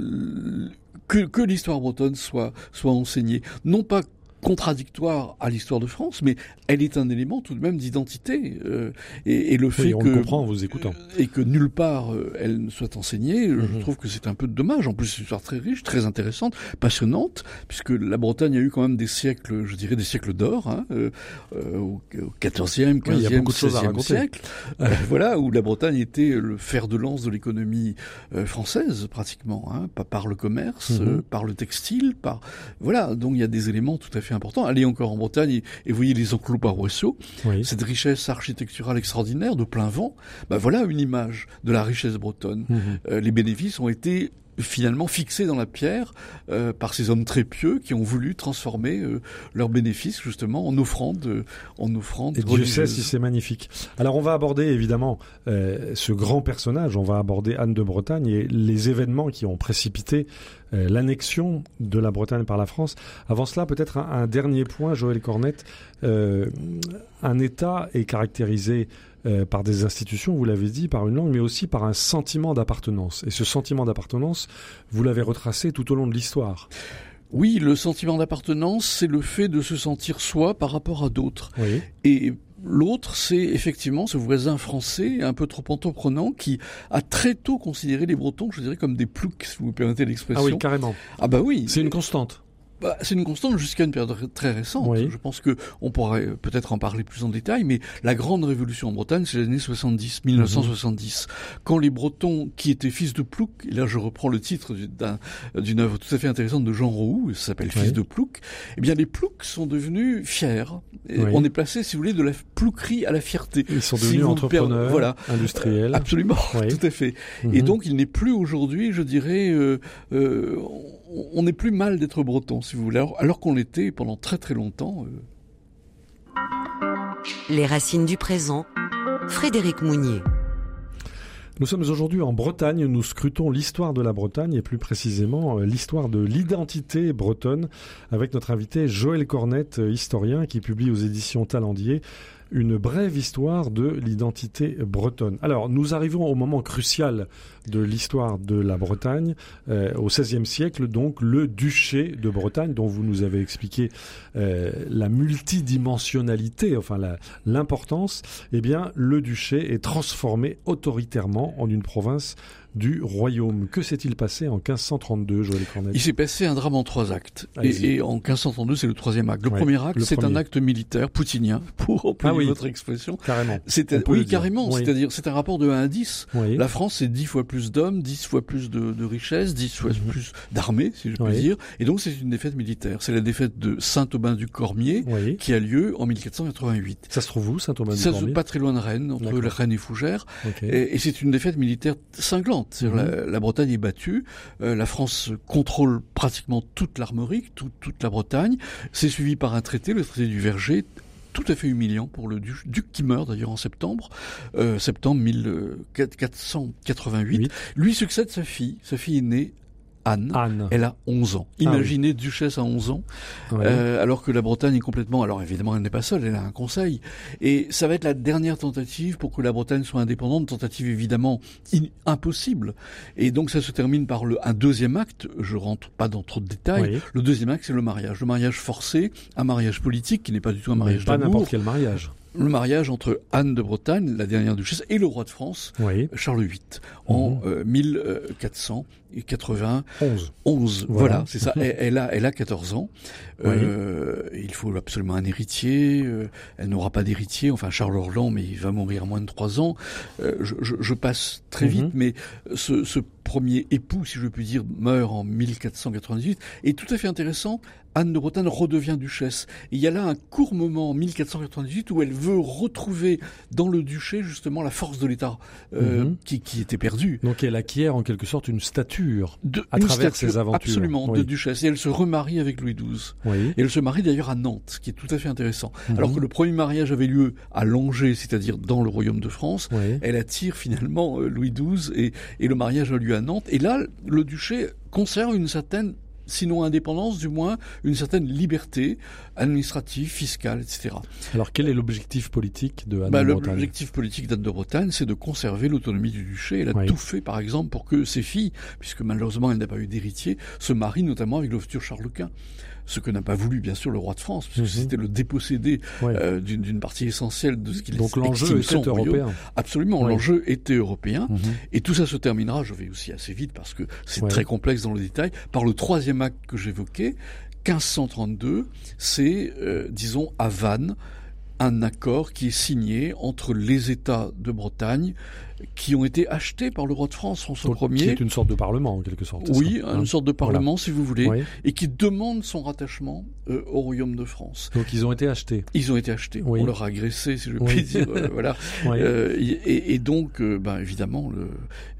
que, que l'histoire bretonne soit soit enseignée, non pas contradictoire à l'histoire de France, mais elle est un élément tout de même d'identité euh, et, et le fait Oui, on que le comprend en vous écoutant. et que nulle part euh, elle ne soit enseignée, Mhm. je trouve que c'est un peu dommage. En plus, c'est une histoire très riche, très intéressante, passionnante, puisque la Bretagne a eu quand même des siècles, je dirais des siècles d'or, hein, euh, euh, au au 14e, 15e, Oui, il y a beaucoup de choses à 16e raconter. siècle. Euh, voilà, où la Bretagne était le fer de lance de l'économie euh, française, pratiquement, hein, par le commerce, Mhm. euh, par le textile, par voilà. Donc il y a des éléments tout à fait importants. Allez encore en Bretagne et, et voyez les enclos paroissiaux, Oui. cette richesse architecturale extraordinaire de plein vent. Bah voilà une image de la richesse bretonne. Mhm. Euh, les bénéfices ont été finalement fixés dans la pierre euh, par ces hommes très pieux qui ont voulu transformer euh, leurs bénéfices justement en offrande, euh, en offrande Et Dieu sait si c'est magnifique. Alors on va aborder évidemment ce grand personnage, on va aborder Anne de Bretagne et les événements qui ont précipité l'annexion de la Bretagne par la France. Avant cela, peut-être un, un dernier point, Joël Cornette. Un État est caractérisé euh, par des institutions, vous l'avez dit, par une langue, mais aussi par un sentiment d'appartenance. Et ce sentiment d'appartenance, vous l'avez retracé tout au long de l'histoire. Oui, le sentiment d'appartenance, c'est le fait de se sentir soi par rapport à d'autres. Oui. Et l'autre, c'est effectivement ce voisin français, un peu trop entreprenant, qui a très tôt considéré les Bretons, je dirais, comme des ploucs, si vous me permettez Ah l'expression. oui, carrément. Ah bah oui. C'est une constante. Bah, c'est une constante jusqu'à une période très récente. Oui. Je pense que on pourrait euh, peut-être en parler plus en détail, mais la grande révolution en Bretagne, c'est les années 70, 1970, quand les Bretons qui étaient fils de Plouc, et là je reprends le titre du- d'un- d'une œuvre tout à fait intéressante de Jean Roux, ça s'appelle Fils de Plouc, eh bien les Ploucs sont devenus fiers. Oui. On est placé, si vous voulez, de la plouquerie à la fierté. Ils sont Si devenus me entrepreneurs, per- voilà. industriels. Absolument, tout à fait. Et Mhm. donc, il n'est plus aujourd'hui, je dirais, euh, euh, on- n'est plus mal d'être breton, si vous voulez, alors, alors qu'on l'était pendant très très longtemps. euh. Les racines du présent. Frédéric Mounier. Nous sommes aujourd'hui en Bretagne, nous scrutons l'histoire de la Bretagne et plus précisément euh, l'histoire de l'identité bretonne avec notre invité Joël Cornette, euh, historien qui publie aux éditions Talendier une brève histoire de l'identité bretonne. Alors, nous arrivons au moment crucial de l'histoire de la Bretagne, euh, au XVIe siècle, donc le duché de Bretagne, dont vous nous avez expliqué euh, la multidimensionnalité, enfin l'importance. Eh bien, le duché est transformé autoritairement en une province du royaume. Que s'est-il passé en 1532, Joël Cornette Il s'est passé un drame en trois actes. Et, et en 1532, c'est le troisième acte. Le Ouais, premier acte, c'est un acte militaire poutinien, pour employer Ah oui. votre expression. Carrément. Oui, carrément. Oui. C'est-à-dire, c'est un rapport de 1 à 10. Oui. La France, c'est 10 fois plus d'hommes, 10 fois plus de, de richesses, 10 fois Mhm. plus d'armées, si je Oui. dire. Et donc, c'est une défaite militaire. C'est la défaite de Saint-Aubin-du-Cormier, qui a lieu en 1488. Ça se trouve où, Ça, Saint-Thomas-du-Cormier pas très loin de Rennes, entre. Rennes et Fougères. Et, et c'est une défaite militaire cinglante. Mhm. la, la Bretagne est battue, euh, la France contrôle pratiquement toute l'Armorique, tout- toute la Bretagne. C'est suivi par un traité, le traité du Verger, tout à fait humiliant pour le duc, duc qui meurt d'ailleurs en septembre, euh, septembre 1488. Oui. Lui succède sa fille, sa fille est née Anne. Anne. Elle a 11 ans. Ah oui. Imaginez duchesse à 11 ans. Ouais. Euh, alors que la Bretagne est complètement. Alors évidemment, elle n'est pas seule, elle a un conseil. Et ça va être la dernière tentative pour que la Bretagne soit indépendante, tentative évidemment in- impossible. Et donc ça se termine par le, un deuxième acte. Je rentre pas dans trop de détails. Oui. Le deuxième acte, c'est le mariage. Le mariage forcé, un mariage politique qui n'est pas du tout un mariage pas d'amour. n'importe quel mariage. Le mariage entre Anne de Bretagne, la dernière duchesse, et le roi de France, Oui. Charles VIII, en Mhm. euh, 1480. 11. 11, Voilà. voilà, c'est ça. Elle, elle a, elle a 14 ans. Euh, il faut absolument un héritier. euh, elle n'aura pas d'héritier. Enfin, Charles Orlan, mais il va mourir à moins de 3 ans. Euh, je, je- je passe très Mhm. vite, mais ce, ce premier époux, si je puis dire, meurt en 1498. Et tout à fait intéressant, Anne de Bretagne redevient duchesse. Et il y a là un court moment en 1498 où elle veut retrouver dans le duché justement la force de l'État euh, Mhm. qui, qui était perdue. Donc elle acquiert en quelque sorte une stature. De, À une travers stature ses aventures. Absolument, Oui. de duchesse. Et elle se remarie avec Louis XII. Oui. Et elle se marie d'ailleurs à Nantes, ce qui est tout à fait intéressant. Mhm. Alors que le premier mariage avait lieu à Langeais, c'est-à-dire dans le royaume de France, Oui. elle attire finalement euh, Louis XII et, et le mariage a lieu à Nantes. Et là, le duché conserve une certaine sinon indépendance, du moins une certaine liberté administrative, fiscale, etc. Alors quel est l'objectif politique de Anne bah, de Bretagne? L'objectif politique d'Anne de Bretagne, c'est de conserver l'autonomie du duché. Elle a Oui. tout fait, par exemple, pour que ses filles, puisque malheureusement elle n'a pas eu d'héritier, se marient notamment avec le futur Charles Quint. Ce que n'a pas voulu, bien sûr, le roi de France, puisque Mhm. c'était le dépossédé euh, d'une partie essentielle de ce qu'il Donc l'enjeu était européen. Absolument, Oui. l'enjeu était européen. Et tout ça se terminera, je vais aussi assez vite parce que c'est très complexe dans le détail, par le troisième acte que j'évoquais, 1532, c'est, euh, disons, à Vannes, un accord qui est signé entre les États de Bretagne qui ont été achetés par le roi de France, François Donc, Qui Ier. est une sorte de parlement en quelque sorte. Oui, ça, hein une sorte de parlement, si vous voulez, Oui. et qui demande son rattachement euh, au royaume de France. Donc ils ont été achetés. Ils ont été achetés. Oui. On leur a agressé, si je Oui. puis dire. euh, voilà. Oui. Euh, et, et donc, euh, ben, évidemment, le,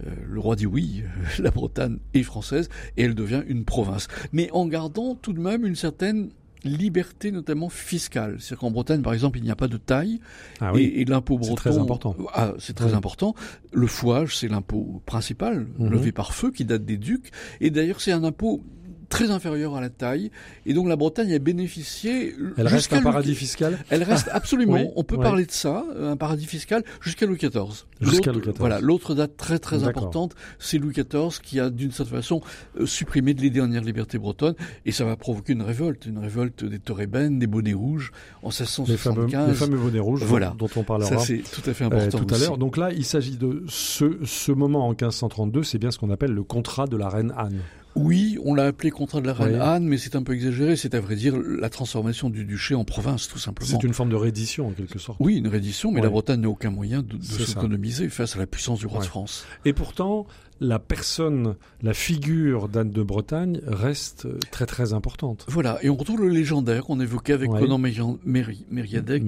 euh, le roi dit oui, euh, la Bretagne est française et elle devient une province. Mais en gardant tout de même une certaine liberté, notamment fiscale. C'est-à-dire qu'en Bretagne, par exemple, il n'y a pas de taille ah oui. et, et l'impôt breton. C'est très important. Ah, c'est très Oui. important. Le fouage, c'est l'impôt principal, Mhm. levé par feu, qui date des ducs. Et d'ailleurs, c'est un impôt très inférieur à la taille. Et donc, la Bretagne a bénéficié. Elle reste un paradis fiscal elle reste absolument, Oui, on peut parler de ça, un paradis fiscal, jusqu'à Louis XIV. Jusqu'à Louis XIV. Voilà, l'autre date très très importante, c'est Louis XIV qui a d'une certaine façon euh, supprimé les dernières libertés bretonnes, et ça va provoquer une révolte, une révolte des Torébènes, des bonnets rouges, en les fameux, 1675. les fameux bonnets rouges Voilà. dont, on parlera ça c'est tout à fait euh, important tout à l'heure. Donc là, il s'agit de ce, ce moment en 1532, c'est bien ce qu'on appelle le contrat de la reine Anne. Oui, on l'a appelé contrat de la reine Oui. Anne, mais c'est un peu exagéré, c'est à vrai dire la transformation du duché en province, tout simplement. C'est une forme de reddition en quelque sorte. Oui, une reddition, mais la Bretagne n'a aucun moyen de, s'autonomiser face à la puissance du roi Ouais. de France. Et pourtant, la personne, la figure d'Anne de Bretagne reste très très importante. Voilà, et on retrouve le légendaire qu'on évoquait avec Ouais. Conan Méri- Méri- Mériadec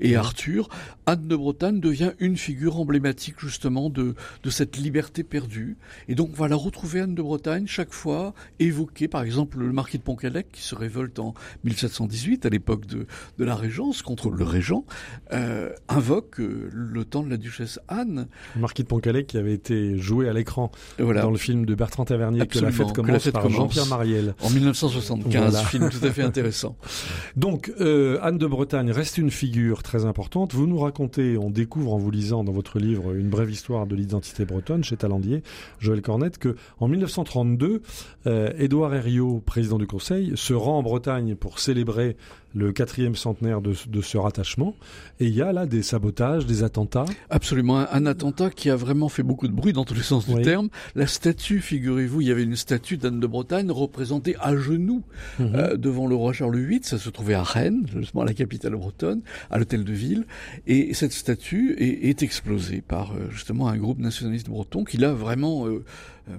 et-. Arthur. Anne de Bretagne devient une figure emblématique justement de, de cette liberté perdue. Et donc voilà, retrouver Anne de Bretagne chaque fois évoquée, par exemple le marquis de Pontcallec qui se révolte en 1718 à l'époque de, de la Régence contre le régent, euh, invoque euh, le temps de la duchesse Anne. Le marquis de Pontcallec qui avait été joué à l'écran voilà. dans le film de Bertrand Tavernier que la fête la commence fête par. Jean-Pierre Mariel. En 1975, Voilà. film tout à fait intéressant. Donc, euh, Anne de Bretagne reste une figure très importante. Vous nous racontez, on découvre en vous lisant dans votre livre une brève histoire de l'identité bretonne chez Talandier, Joël Cornette, que en 1932, euh, Édouard Herriot, président du Conseil, se rend en Bretagne pour célébrer le quatrième centenaire de, de ce rattachement. Et il y a là des sabotages, des attentats. Absolument, un, un attentat qui a vraiment fait beaucoup de bruit dans tous les sens Oui. du terme. La statue, figurez-vous, il y avait une statue d'Anne de Bretagne représentée à genoux Mhm. euh, devant le roi Charles VIII. Ça se trouvait à Rennes, justement à la capitale bretonne, à l'hôtel de ville. Et cette statue est, est explosée par euh, justement un groupe nationaliste breton qui là vraiment euh,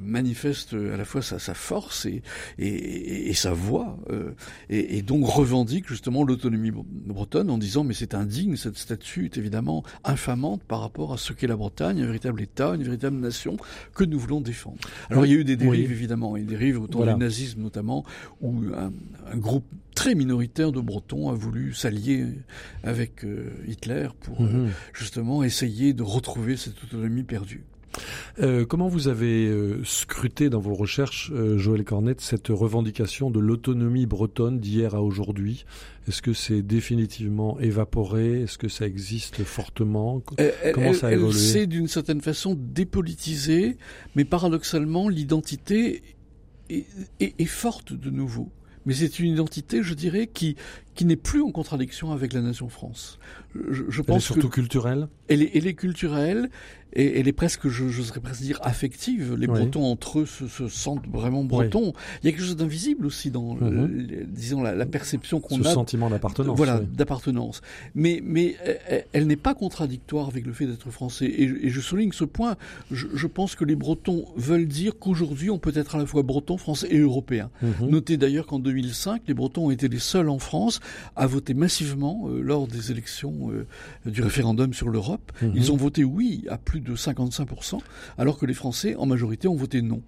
manifeste à la fois sa, sa force et, et, et- et sa voix, euh, et, donc revendique justement l'autonomie bre- bretonne en disant mais c'est indigne, cette statue est évidemment infamante par rapport à ce qu'est la Bretagne, un véritable État, une véritable nation que nous voulons défendre. Alors il y a eu des dérives Oui. évidemment, et des dérives autour Voilà. du nazisme notamment, où un, un groupe très minoritaire de Bretons a voulu s'allier avec euh, Hitler pour euh, Mhm. justement essayer de retrouver cette autonomie perdue. Euh, comment vous avez euh, scruté dans vos recherches, euh, Joël Cornette, cette revendication de l'autonomie bretonne d'hier à aujourd'hui? Est-ce que c'est définitivement évaporé? Est-ce que ça existe fortement? Elle, elle- Comment ça a évolué? s'est d'une certaine façon dépolitisée, mais paradoxalement, l'identité est, est- est forte de nouveau. Mais c'est une identité, je dirais, qui, qui n'est plus en contradiction avec la nation France. Je, je Elle est surtout que culturelle? Elle est, elle est culturelle et elle est presque, je, j'oserais presque dire, affective. Les Oui. Bretons entre eux se, se sentent vraiment bretons. Il y a quelque chose d'invisible aussi dans, Mhm. le- disons, la, la perception qu'on Ce a sentiment d'appartenance. voilà, oui. d'appartenance. Mais, mais elle, elle n'est pas contradictoire avec le fait d'être français. Et, et je souligne ce point. Je, je pense que les Bretons veulent dire qu'aujourd'hui, on peut être à la fois breton, français et européen. Mhm. Notez d'ailleurs qu'en 2005, les Bretons ont été les seuls en France à voter massivement euh, lors des élections euh, du référendum sur l'Europe. Mhm. Ils ont voté oui à plus de 55%, alors que les Français, en majorité, ont voté non.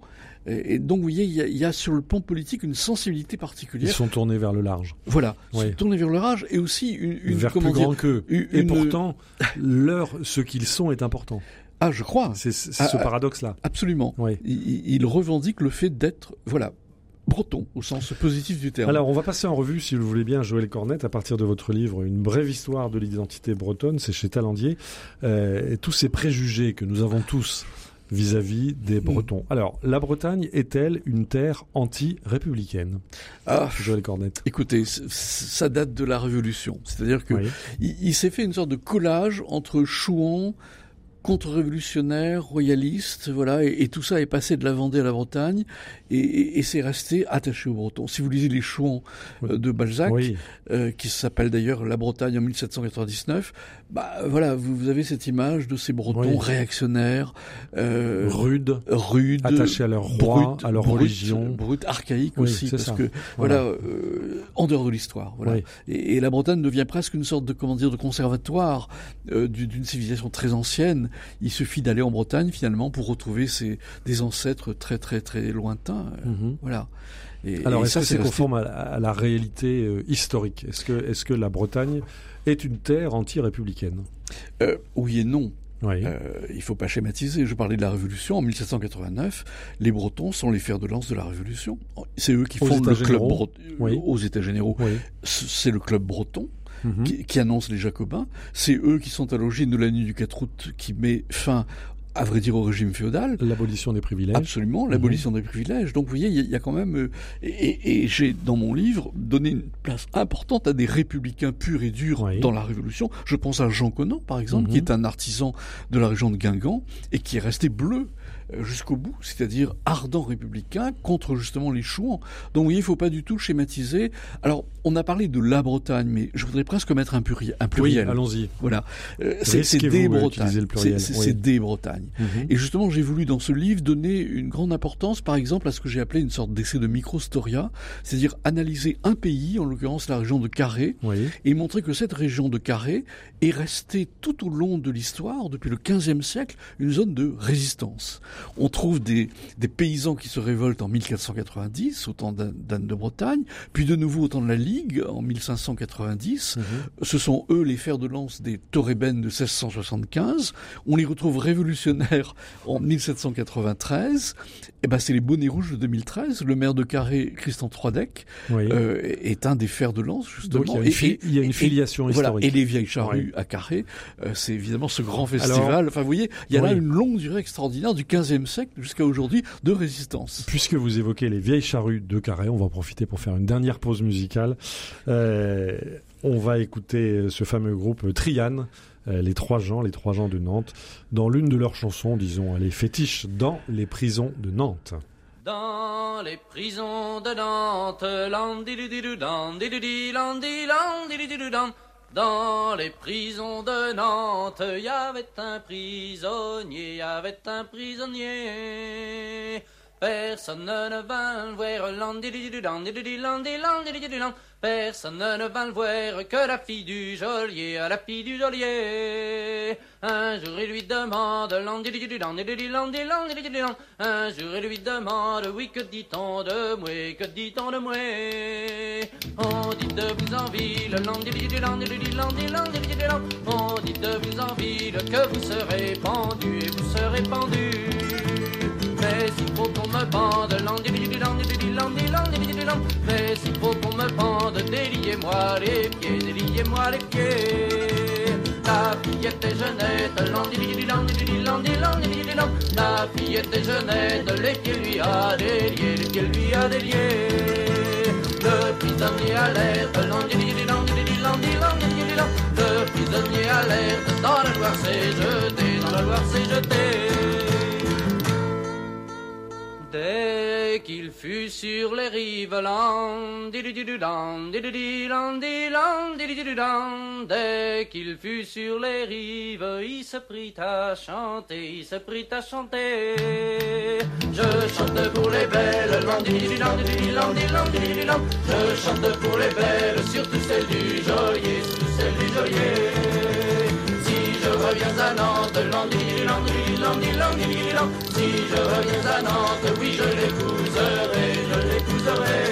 Et, et donc, vous voyez, il y, a, il y a sur le plan politique une sensibilité Ils particulière. sont tournés vers le large, Voilà, Oui. se tourner vers le rage et aussi une, une vers comment plus dire, grand qu'eux. une- Et pourtant, leur, ce qu'ils sont est important. Ah, je crois. C'est c'est Ah, ce ah, paradoxe-là. Absolument. Oui. Il, il revendique le fait d'être, voilà, breton au sens positif du terme. Alors, on va passer en revue, si vous le voulez bien, Joël Cornette, à partir de votre livre Une brève histoire de l'identité bretonne, c'est chez Talandier, euh, et tous ces préjugés que nous avons tous vis-à-vis des Mm. Bretons. Alors, la Bretagne est-elle une terre anti-républicaine? Ah, Joël Cornette. écoutez, ça date de la Révolution. C'est-à-dire que Oui. il, il s'est fait une sorte de collage entre chouans, contre-révolutionnaires, royalistes, voilà, et, et tout ça est passé de la Vendée à la Bretagne, et, et- et c'est resté attaché aux Bretons. Si vous lisez les chouans euh, de Balzac, Oui, euh, qui s'appelle d'ailleurs La Bretagne en 1799, bah voilà, vous, vous avez cette image de ces Bretons Oui. réactionnaires, euh, rude, rudes, attachés à leur roi, brutes, à leur religion. brutes, archaïques Oui, aussi, parce ça. que voilà, euh, en dehors de l'histoire, voilà. Oui. Et, et la Bretagne devient presque une sorte de comment dire de conservatoire euh, du- d'une civilisation très ancienne. Il suffit d'aller en Bretagne finalement pour retrouver ces, des ancêtres très très très lointains. euh, Mhm. Voilà. Et, Alors, et est-ce ça, que c'est resté- conforme à, à la réalité euh, historique? Est-ce que, est que la Bretagne est une terre anti-républicaine Euh, Oui et non. Oui. Euh, il faut pas schématiser. Je parlais de la Révolution en 1789. Les Bretons sont les fers de lance de la Révolution. C'est eux qui fondent le club breton. Oui. Aux États généraux, oui. C'est le club breton. Mhm. qui, qui annonce les Jacobins. C'est eux qui sont à l'origine de la nuit du 4 août qui met fin, à vrai dire, au régime féodal. L'abolition des privilèges. Absolument, l'abolition des privilèges. Donc, vous voyez, il y, a- il y a quand même, euh, et, et- j'ai dans mon livre donné une place importante à des républicains purs et durs Oui. dans la Révolution. Je pense à Jean Conan, par exemple, Mhm. qui est un artisan de la région de Guingamp et qui est resté bleu jusqu'au bout, c'est-à-dire ardent républicain contre justement les chouans. Donc, vous voyez, il faut pas du tout schématiser. Alors, on a parlé de la Bretagne, mais je voudrais presque mettre un, pluri- un Oui, pluriel. allons-y. Voilà. Euh, c'est des Bretagnes. C'est pluriel, oui. des Bretagnes. Et justement, j'ai voulu dans ce livre donner une grande importance, par exemple, à ce que j'ai appelé une sorte d'essai de microstoria, c'est-à-dire analyser un pays, en l'occurrence la région de Carré, Oui. et montrer que cette région de Carré est restée tout au long de l'histoire, depuis le XVe siècle, une zone de résistance. On trouve des, des paysans qui se révoltent en 1490, au temps d'Anne de Bretagne, puis de nouveau au temps de la Ligue, en 1590. Mhm. Ce sont eux les fers de lance des Torébènes de 1675. On les retrouve révolutionnaires en 1793. Et ben c'est les bonnets rouges de 2013. Le maire de Carré, Christian Troidec, Oui. euh, est un des fers de lance justement. Donc il y a une, Et- fi- et- il y a une et- filiation voilà, historique. et les vieilles charrues à Carré, euh, c'est évidemment ce grand Alors, festival. enfin, vous voyez, il y a là une longue durée extraordinaire du 15e siècle jusqu'à aujourd'hui de résistance. Puisque vous évoquez les vieilles charrues de Carré, on va en profiter pour faire une dernière pause musicale. Euh, on va écouter ce fameux groupe Triane, euh, les trois gens, les trois gens de Nantes, dans l'une de leurs chansons, disons, les fétiches dans les prisons de Nantes. Dans les prisons de Nantes, Dans les prisons de Nantes, y avait un prisonnier, y avait un prisonnier. Personne ne vint le voir, landidididoudan, dididi, landi, landidididoudan. Personne ne vint le voir que la fille du geôlier, la fille du geôlier. Un jour il lui demande, landidididoudan, dididi, landi, landidididoudan. Un jour il lui demande, oui que dit-on de moi, que dit-on de moi? On dit de vous en ville, landidididoudan, dididi, landi, landidididoudan. On dit de vous en ville que vous serez pendu et vous serez pendu. Mais s'il faut qu'on me pende, déliez-moi les pieds, déliez-moi les pieds. La fille était jeunette. La fille était jeunette, les pieds lui a déliés, les pieds lui a déliés. Le prisonnier alerte. Le prisonnier alerte, dans la Loire s'est jeté, dans la Loire s'est jeté. Dès qu'il fut sur les rives, dès qu'il fut sur les rives, il se prit à chanter, il se prit à chanter. Je chante pour les belles, je chante pour les belles, surtout celles du geôlier, surtout celles du geôlier. Je reviens à Nantes, landididilan, dididilan, dilan, dididilan. si je reviens à Nantes, oui je l'épouserai, je l'épouserai.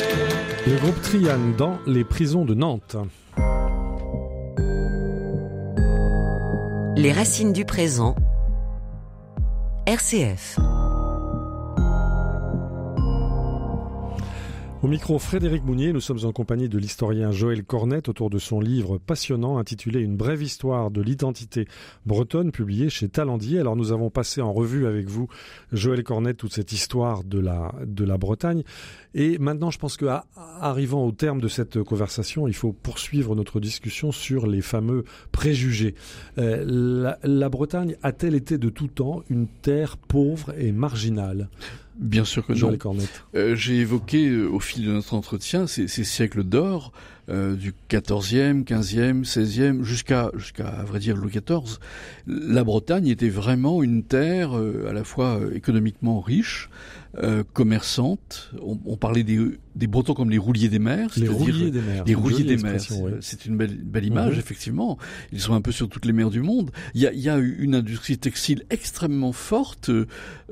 Le groupe Triane dans les prisons de Nantes. Les racines du présent. RCF. Au micro, Frédéric Mounier, nous sommes en compagnie de l'historien Joël Cornette autour de son livre passionnant intitulé Une brève histoire de l'identité bretonne, publié chez Talendier. Alors nous avons passé en revue avec vous, Joël Cornette, toute cette histoire de la, de la Bretagne. Et maintenant, je pense qu'arrivant au terme de cette conversation, il faut poursuivre notre discussion sur les fameux préjugés. Euh, la Bretagne a-t-elle été de tout temps une terre pauvre et marginale? Bien sûr que non. Euh, J'ai évoqué euh, au fil de notre entretien ces, ces siècles d'or euh, du 14e, 15e, 16e jusqu'à jusqu'à à vrai dire Louis XIV. La Bretagne était vraiment une terre euh, à la fois euh, économiquement riche, euh, commerçante. On, on parlait des, des, Bretons comme les rouliers des mers. Les rouliers des mers. Les rouliers des mers. C'est une belle, belle image, mmh. effectivement. Ils sont un peu sur toutes les mers du monde. Il y a, il y a une industrie textile extrêmement forte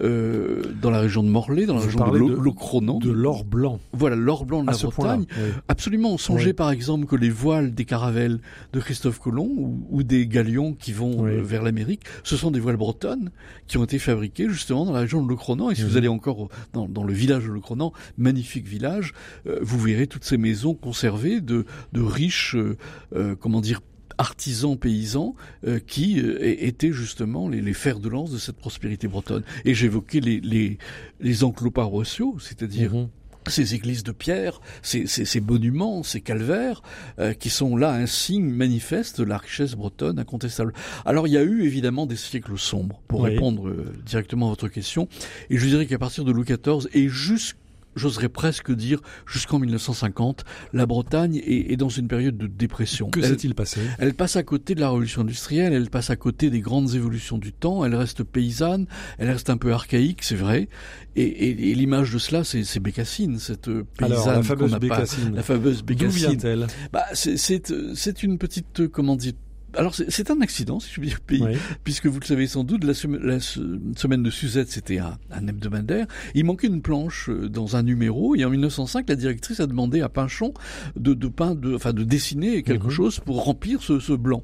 euh, dans la région de Morlaix, dans la Vous région de Locronan. De l'or blanc. Voilà, l'or blanc de la Bretagne. Oui. Absolument. Songez oui. par exemple que les voiles des caravelles de Christophe Colomb ou, ou des galions qui vont oui. euh, vers l'Amérique, ce sont des voiles bretonnes qui ont été fabriquées justement dans la région de Locronan. Et si mmh. vous allez encore dans, dans, le village de Le Cronan, magnifique village, euh, vous verrez toutes ces maisons conservées de, de riches, euh, euh, comment dire, artisans paysans euh, qui euh, étaient justement les, les, fers de lance de cette prospérité bretonne. Et j'évoquais les, les, les enclos paroissiaux, c'est-à-dire mmh ces églises de pierre, ces, ces, ces monuments, ces calvaires, euh, qui sont là un signe manifeste de la richesse bretonne incontestable. Alors il y a eu évidemment des siècles sombres, pour oui. répondre euh, directement à votre question, et je dirais qu'à partir de Louis XIV et jusqu'à j'oserais presque dire, jusqu'en 1950, la Bretagne est, est, dans une période de dépression. Que s'est-il passé? Elle passe à côté de la révolution industrielle, elle passe à côté des grandes évolutions du temps, elle reste paysanne, elle reste un peu archaïque, c'est vrai, et, et, et l'image de cela, c'est Bécassine, cette paysanne Alors, la fameuse Bécassine. La fameuse Bécassine. D'où vient-elle? Bah, C'est une petite, comment dire, alors c'est un accident, si je puis dire, oui. puisque vous le savez sans doute, la, sem la semaine de Suzette, c'était un, un, hebdomadaire. Il manquait une planche euh, dans un numéro, et en 1905, la directrice a demandé à Pinchon de, de peindre, de, enfin de dessiner quelque mmh. chose pour remplir ce, ce, blanc.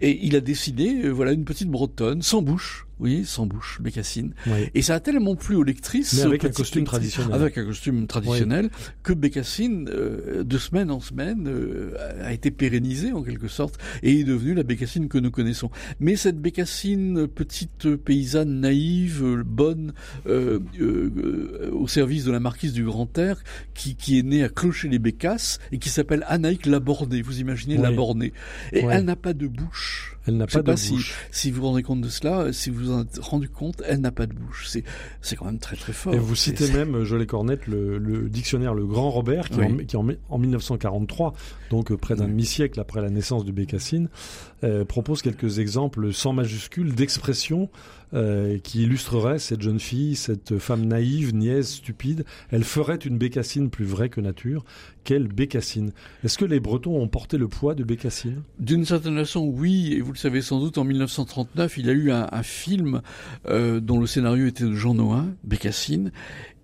Et il a dessiné, euh, voilà, une petite bretonne sans bouche, oui, sans bouche, Bécassine. Oui. Et ça a tellement plu aux lectrices. Mais avec un costume traditionnel. Avec un costume traditionnel, oui. que Bécassine, euh, de semaine en semaine, euh, a été pérennisée en quelque sorte et est devenue la Bécassine que nous connaissons. Mais cette Bécassine, petite paysanne naïve, bonne, euh, euh au service de la marquise du Grand Air, qui, qui est née à Clocher-les-Bécasses et qui s'appelle Anaïque Labornée. Vous imaginez oui. Labornée. Et elle n'a pas de bouche. Elle n'a pas de si, bouche. Si vous vous rendez compte de cela, si vous vous en êtes rendu compte, elle n'a pas de bouche. C'est, c'est quand même très très fort. Et vous citez même, Jolet Cornette, le, le, dictionnaire Le Grand Robert, qui, oui. en, qui en, en, 1943, donc près d'un demi-siècle après la naissance de Bécassine, euh, propose quelques exemples sans majuscules d'expressions euh, qui illustrerait cette jeune fille, cette femme naïve, niaise, stupide. Elle ferait une bécassine plus vraie que nature. Quelle bécassine Est-ce que les Bretons ont porté le poids de bécassine? D'une certaine façon, oui. Et vous le savez sans doute, en 1939, il y a eu un, un film euh, dont le scénario était de Jean Noin, Bécassine,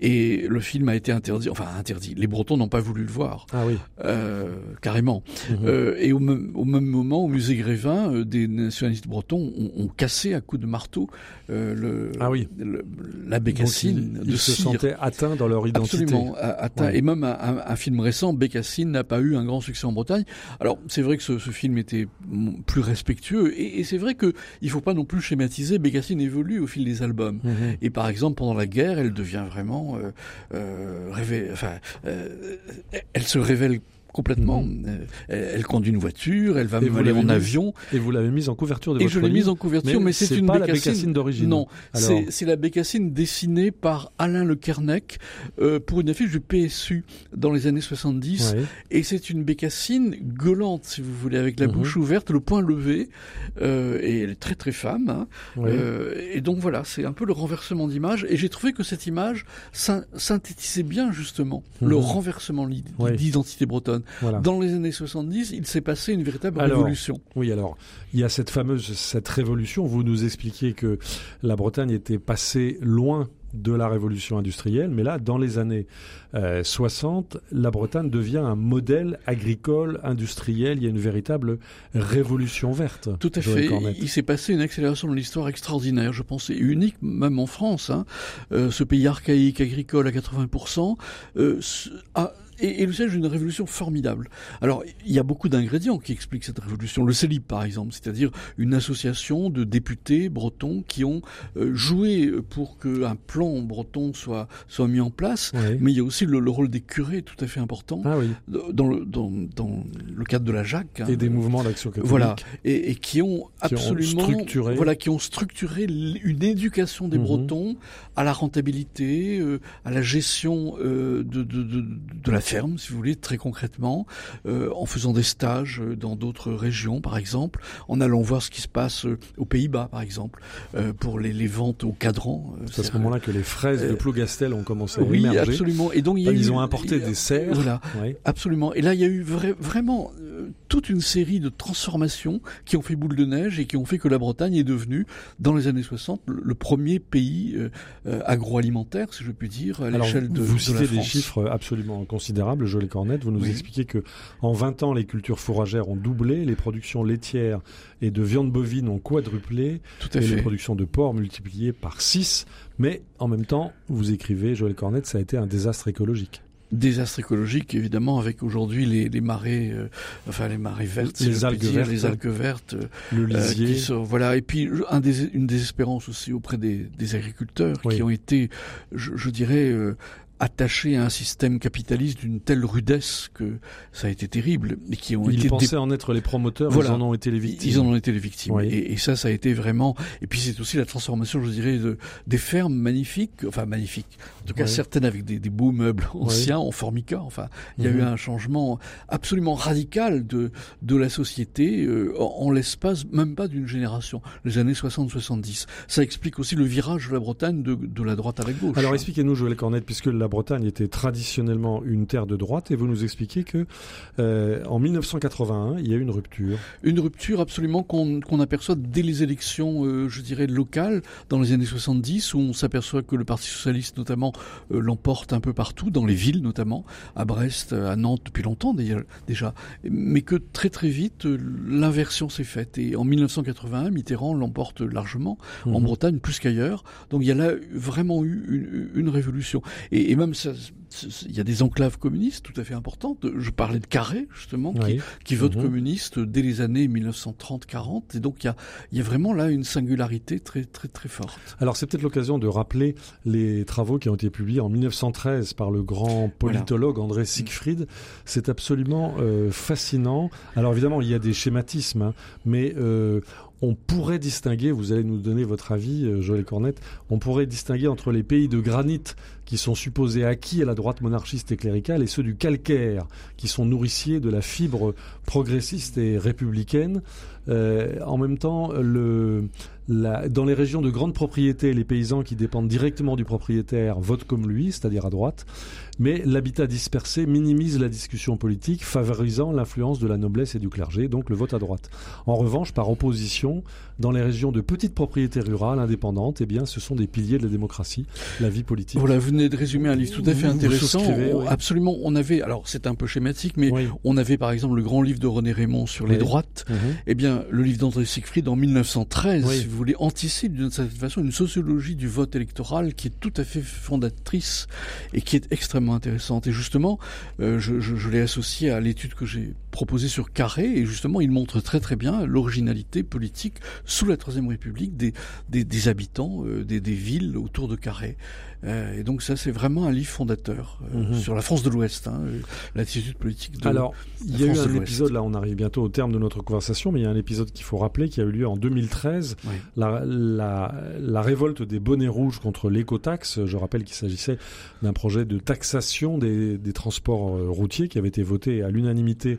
et le film a été interdit, enfin interdit. Les Bretons n'ont pas voulu le voir. Ah oui. Euh, carrément. Mmh. Euh, et au même, au même, moment, au musée Grévin, euh, des nationalistes bretons ont, ont, cassé à coups de marteau euh, le, ah oui. Le, la bécassine Donc, ils, de ils se sentaient atteints dans leur identité. Absolument, atteints. Ouais. Et même un, un, un, film récent, Bécassine, n'a pas eu un grand succès en Bretagne. Alors, c'est vrai que ce, ce, film était plus respectueux. Et, et c'est vrai qu'il ne faut pas non plus schématiser. Bécassine évolue au fil des albums. Mmh. Et par exemple, pendant la guerre, elle devient vraiment euh, euh, rêver, enfin, euh, elle se révèle complètement. Mmh. Elle, conduit une voiture, elle va et aller en mis, avion. Et vous l'avez mise en couverture de et votre je l'ai mise en couverture, mais, mais c'est une pas bécassine. la bécassine d'origine. Non, c'est la bécassine dessinée par Alain Le Kernec euh, pour une affiche du PSU dans les années 70. Ouais. Et c'est une bécassine gueulante, si vous voulez, avec la mmh. bouche ouverte, le poing levé. Euh, et elle est très très femme. Hein. Ouais. Euh, et donc voilà, c'est un peu le renversement d'image. Et j'ai trouvé que cette image synthétisait bien justement mmh. le renversement d'identité bretonne. Voilà. Dans les années 70, il s'est passé une véritable alors, révolution. Oui, alors, il y a cette fameuse, cette révolution. Vous nous expliquiez que la Bretagne était passée loin de la révolution industrielle, mais là, dans les années 60, la Bretagne devient un modèle agricole, industriel. Il y a une véritable révolution verte. Tout à fait. Il s'est passé une accélération de l'histoire extraordinaire, je pense, et unique même en France. Hein. ce pays archaïque agricole à 80% euh, a et, et le siège d'une révolution formidable. Alors, il y a beaucoup d'ingrédients qui expliquent cette révolution. Le CELIB, par exemple, c'est-à-dire une association de députés bretons qui ont euh, joué pour qu'un plan breton soit, soit mis en place. Mais il y a aussi le, rôle des curés, tout à fait important, ah oui. dans, le, dans, dans, le cadre de la Jacques. Hein. Et des mouvements d'action catholique. Voilà. Et, et qui ont absolument... structuré. Voilà, qui ont structuré une éducation des mhm. Bretons à la rentabilité, euh, à la gestion euh, de, de, de, de la ferme, si vous voulez, très concrètement, euh, en faisant des stages euh, dans d'autres régions, par exemple, en allant voir ce qui se passe euh, aux Pays-Bas, par exemple, pour les, les, ventes au cadran. C'est à ce moment-là que les fraises de Plougastel ont commencé à oui, émerger. Oui, absolument. Et donc, il y a ils ont importé des serres. Voilà, absolument. Et là, il y a eu vraiment toute une série de transformations qui ont fait boule de neige et qui ont fait que la Bretagne est devenue, dans les années 60, le, premier pays agroalimentaire, si je puis dire, à l'échelle de, vous de citez des chiffres absolument considérables Jolie Cornette, vous nous expliquez que en 20 ans, les cultures fourragères ont doublé, les productions laitières et de viande bovine ont quadruplé, Tout à et fait. les productions de porc multipliées par 6. Mais en même temps, vous écrivez, Joël Cornette, ça a été un désastre écologique. Désastre écologique évidemment avec aujourd'hui les, les marées euh, enfin les marées vertes les algues vertes. les algues vertes le euh, lisier. voilà. Et puis un des, une désespérance aussi auprès des, des agriculteurs qui ont été je, je dirais euh, attachés à un système capitaliste d'une telle rudesse que ça a été terrible et qui ont ils été pensaient en être les promoteurs voilà. ils en ont été les victimes ils en ont été les victimes oui. et, et, ça ça a été vraiment et puis c'est aussi la transformation je dirais de, des fermes magnifiques enfin magnifiques en tout cas oui. certaines avec des, des, beaux meubles anciens oui. en formica enfin il y a -hmm. eu un changement absolument radical de de la société euh, en, en l'espace même pas d'une génération les années 60-70 ça explique aussi le virage de la Bretagne de, de la droite à la gauche alors expliquez-nous Joël Cornette puisque la la Bretagne était traditionnellement une terre de droite et vous nous expliquez que euh, en 1981 il y a eu une rupture. Une rupture absolument qu'on qu aperçoit dès les élections, euh, je dirais locales dans les années 70 où on s'aperçoit que le Parti socialiste notamment euh, l'emporte un peu partout dans les villes notamment à Brest, à Nantes depuis longtemps déjà, mais que très très vite l'inversion s'est faite et en 1981 Mitterrand l'emporte largement mmh. en Bretagne plus qu'ailleurs. Donc il y a là vraiment eu une, une révolution et, et même ça, il y a des enclaves communistes tout à fait importantes. Je parlais de Carré, justement, qui, oui. qui vote Mhm. communiste dès les années 1930-40. Et donc, il y, a, il y a vraiment là une singularité très, très, très forte. Alors, c'est peut-être l'occasion de rappeler les travaux qui ont été publiés en 1913 par le grand politologue voilà. André Siegfried. C'est absolument euh, fascinant. Alors, évidemment, il y a des schématismes, hein, mais euh, on pourrait distinguer, vous allez nous donner votre avis, euh, Joël Cornette, on pourrait distinguer entre les pays de granit qui sont supposés acquis à la droite monarchiste et cléricale et ceux du calcaire qui sont nourriciers de la fibre progressiste et républicaine. Euh, en même temps, le, la, dans les régions de grande propriété, les paysans qui dépendent directement du propriétaire votent comme lui, c'est-à-dire à droite, mais l'habitat dispersé minimise la discussion politique, favorisant l'influence de la noblesse et du clergé, donc le vote à droite. En revanche, par opposition, dans les régions de petites propriétés rurales indépendantes, eh bien, ce sont des piliers de la démocratie, la vie politique. Venez de résumer un livre tout à fait intéressant. Absolument, on avait, alors c'est un peu schématique, mais Oui. on avait par exemple le grand livre de René Raymond sur les droites. Mhm. Eh bien, le livre d'André Siegfried en 1913, Oui. si vous voulez, anticipe d'une certaine façon une sociologie du vote électoral qui est tout à fait fondatrice et qui est extrêmement intéressante. Et justement, euh, je, je, je l'ai associé à l'étude que j'ai proposée sur Carré, et justement, il montre très très bien l'originalité politique sous la Troisième République des, des, des habitants euh, des, des villes autour de Carré. Euh, et donc ça, c'est vraiment un livre fondateur euh, Mhm. sur la France de l'Ouest, hein, euh, l'attitude politique de Alors, il y a eu France un épisode, là on arrive bientôt au terme de notre conversation, mais il y a un épisode qu'il faut rappeler qui a eu lieu en 2013, Oui. la, la, la révolte des bonnets rouges contre l'écotaxe. Je rappelle qu'il s'agissait d'un projet de taxation des, des transports euh, routiers qui avait été voté à l'unanimité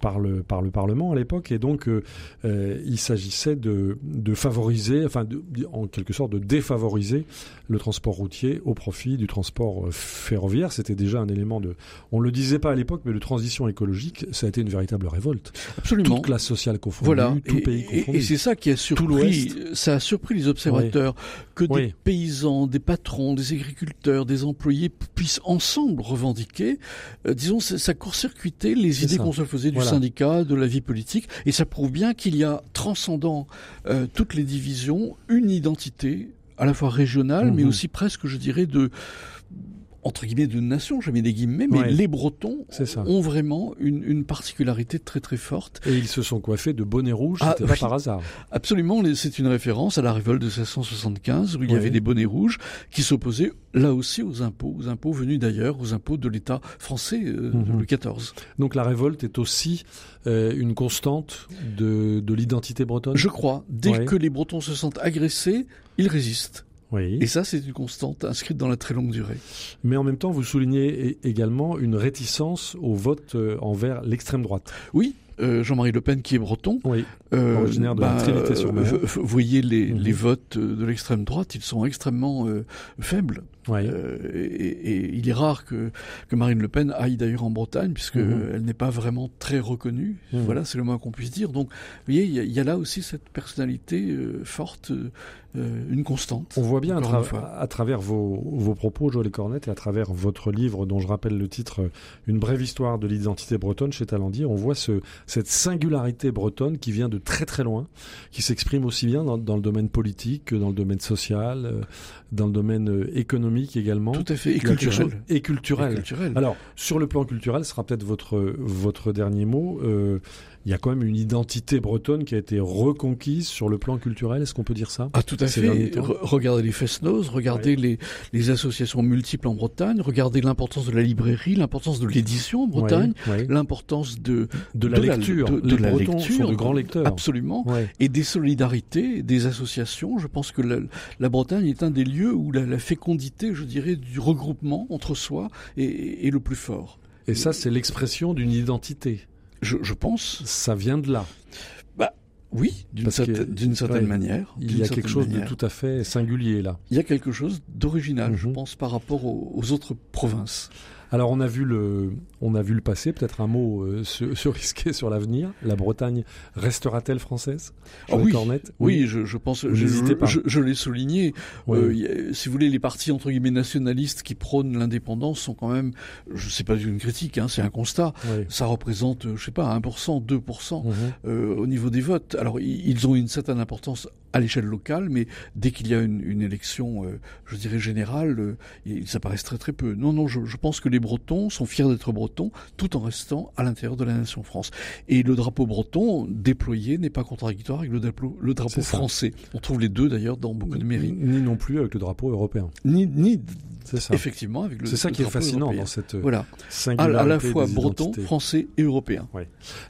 par, le, par le Parlement à l'époque. Et donc, euh, euh, il s'agissait de, de favoriser, enfin, de, en quelque sorte, de défavoriser le transport routier au profit du transport euh, ferroviaire. C'était déjà un élément de, on le disait pas à l'époque, mais de transition écologique, ça a été une véritable révolte. Absolument. Toute classe sociale confondue, Voilà. tout et, pays confondu. et c'est ça qui a surpris, ça a surpris les observateurs que des paysans, des patrons, des agriculteurs, des employés puissent ensemble revendiquer, euh, disons, ça, court-circuitait les idées qu'on se faisait du Voilà. syndicat, de la vie politique, et ça prouve bien qu'il y a transcendant euh, toutes les divisions une identité à la fois régionale, mais Mhm. aussi presque, je dirais, de entre guillemets de nation, jamais des guillemets, mais Ouais. les Bretons ça. ont vraiment une, une particularité très très forte Et ils se sont coiffés de bonnets rouges, Ah, c'était par hasard. Absolument, c'est une référence à la révolte de 1675 où il y avait des bonnets rouges qui s'opposaient là aussi aux impôts, aux impôts venus d'ailleurs, aux impôts de l'État français euh, Mhm. le 14. Donc la révolte est aussi euh, une constante de, de l'identité bretonne? Je crois, dès Ouais. que les Bretons se sentent agressés, ils résistent. Oui. Et ça, c'est une constante inscrite dans la très longue durée. Mais en même temps, vous soulignez également une réticence au vote euh, envers l'extrême droite. Oui, euh, Jean-Marie Le Pen qui est breton. Oui. euh, Originaire de la Trinité-sur-Mer. euh, Vous voyez les, Mhm. les votes euh, de l'extrême droite, ils sont extrêmement faibles. Euh, et, et il est rare que, que Marine Le Pen aille d'ailleurs en Bretagne, puisque Mhm. elle n'est pas vraiment très reconnue. Mhm. Voilà, c'est le moins qu'on puisse dire. Donc, vous voyez, il y, a- il y a là aussi cette personnalité euh, forte, euh, une constante. On voit bien à, tra- travers vos, vos propos, Joël Cornette, et à travers votre livre, dont je rappelle le titre, euh, Une brève histoire de l'identité bretonne chez Talendier, on voit ce, cette singularité bretonne qui vient de très très loin, qui s'exprime aussi bien dans, dans le domaine politique que dans le domaine social, euh, dans le domaine euh, économique également. Tout à fait, et culturel. Et culturel. Et culturel. Alors, sur le plan culturel, ce sera peut-être votre, votre dernier mot. Euh, il y a quand même une identité bretonne qui a été reconquise sur le plan culturel. Est-ce qu'on peut dire ça? Ah, tout à fait. regardez les Fest-Noz, regardez les, les associations multiples en Bretagne, regardez l'importance de la librairie, l'importance de l'édition en Bretagne, Ouais, ouais. l'importance de, De la de la- lecture. de- de la Bretons lecture. de grands lecteurs. absolument, et des solidarités, des associations. Je pense que la, la Bretagne est un des lieux où la, la fécondité, je dirais, du regroupement entre soi est, est le plus fort. Et ça, c'est l'expression d'une identité. Je, je pense, Ça vient de là. oui, d'une certaine, certaine ouais, manière. Il y a quelque chose de tout à fait singulier là. Il y a quelque chose d'original, je Mhm. pense, par rapport aux, aux autres provinces. Alors on a vu le, on a vu le passé. Peut-être un mot euh, se, se risquer sur l'avenir. La Bretagne restera-t-elle française? Joël oui, Oui, je, je pense, je, je, je l'ai souligné. Oui. Euh, a- si vous voulez, les partis entre guillemets nationalistes qui prônent l'indépendance sont quand même, je sais pas une critique, hein, c'est un constat. Oui. Ça représente, euh, je sais pas, 1%, 2% Mhm. euh, au niveau des votes. Alors, ils ont une certaine importance à l'échelle locale, mais dès qu'il y a une, une élection, euh, je dirais générale, euh, ils apparaissent très très peu. Non, non, je, je pense que les Bretons sont fiers d'être Bretons, tout en restant à l'intérieur de la nation France. Et le drapeau breton déployé n'est pas contradictoire avec le drapeau, le français. On trouve les deux d'ailleurs dans beaucoup de mairies. Ni non plus avec le drapeau européen. Ni, ni C'est ça. effectivement avec le. C'est ça le qui est fascinant européen. dans cette euh, Voilà, à, singularité à la fois breton, identités. français et européen.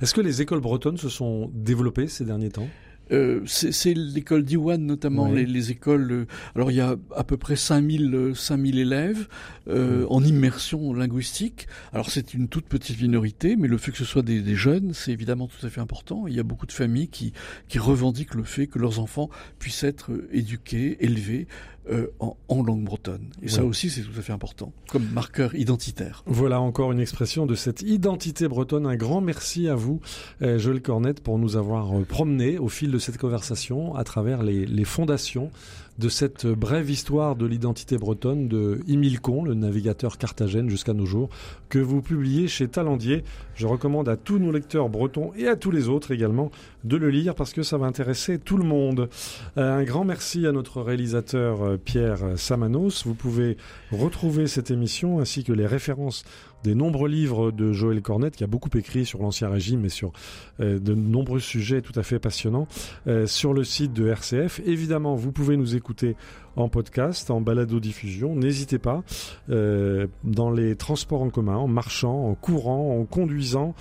Est-ce que les écoles bretonnes se sont développées ces derniers temps? Euh, c'est l'école d'Iwan notamment, les, les écoles. euh, alors il y a à peu près 5000 euh, 5000 élèves euh, en immersion linguistique. Alors c'est une toute petite minorité, mais le fait que ce soit des, des jeunes, c'est évidemment tout à fait important. Il y a beaucoup de familles qui qui revendiquent le fait que leurs enfants puissent être euh, éduqués, élevés euh, en, en langue bretonne. Et ça aussi c'est tout à fait important comme marqueur identitaire. Voilà encore une expression de cette identité bretonne. Un grand merci à vous, euh, Joël Cornette, pour nous avoir euh, promené au fil de cette conversation à travers les, les fondations de cette brève histoire de l'identité bretonne de Imilcon, le navigateur carthagène jusqu'à nos jours, que vous publiez chez Talendier. Je recommande à tous nos lecteurs bretons et à tous les autres également de le lire parce que ça va intéresser tout le monde. Euh, un grand merci à notre réalisateur euh, Pierre Samanos. Vous pouvez retrouver cette émission ainsi que les références des nombreux livres de Joël Cornette qui a beaucoup écrit sur l'Ancien Régime et sur euh, de nombreux sujets tout à fait passionnants euh, sur le site de RCF. Évidemment, vous pouvez nous écouter en podcast, en balado-diffusion. N'hésitez pas, euh, dans les transports en commun, en marchant, en courant, en conduisant.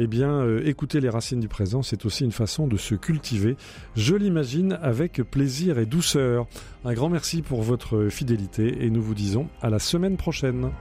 Eh bien, écouter les racines du présent, c'est aussi une façon de se cultiver. Je l'imagine avec plaisir et douceur. Un grand merci pour votre fidélité et nous vous disons à la semaine prochaine.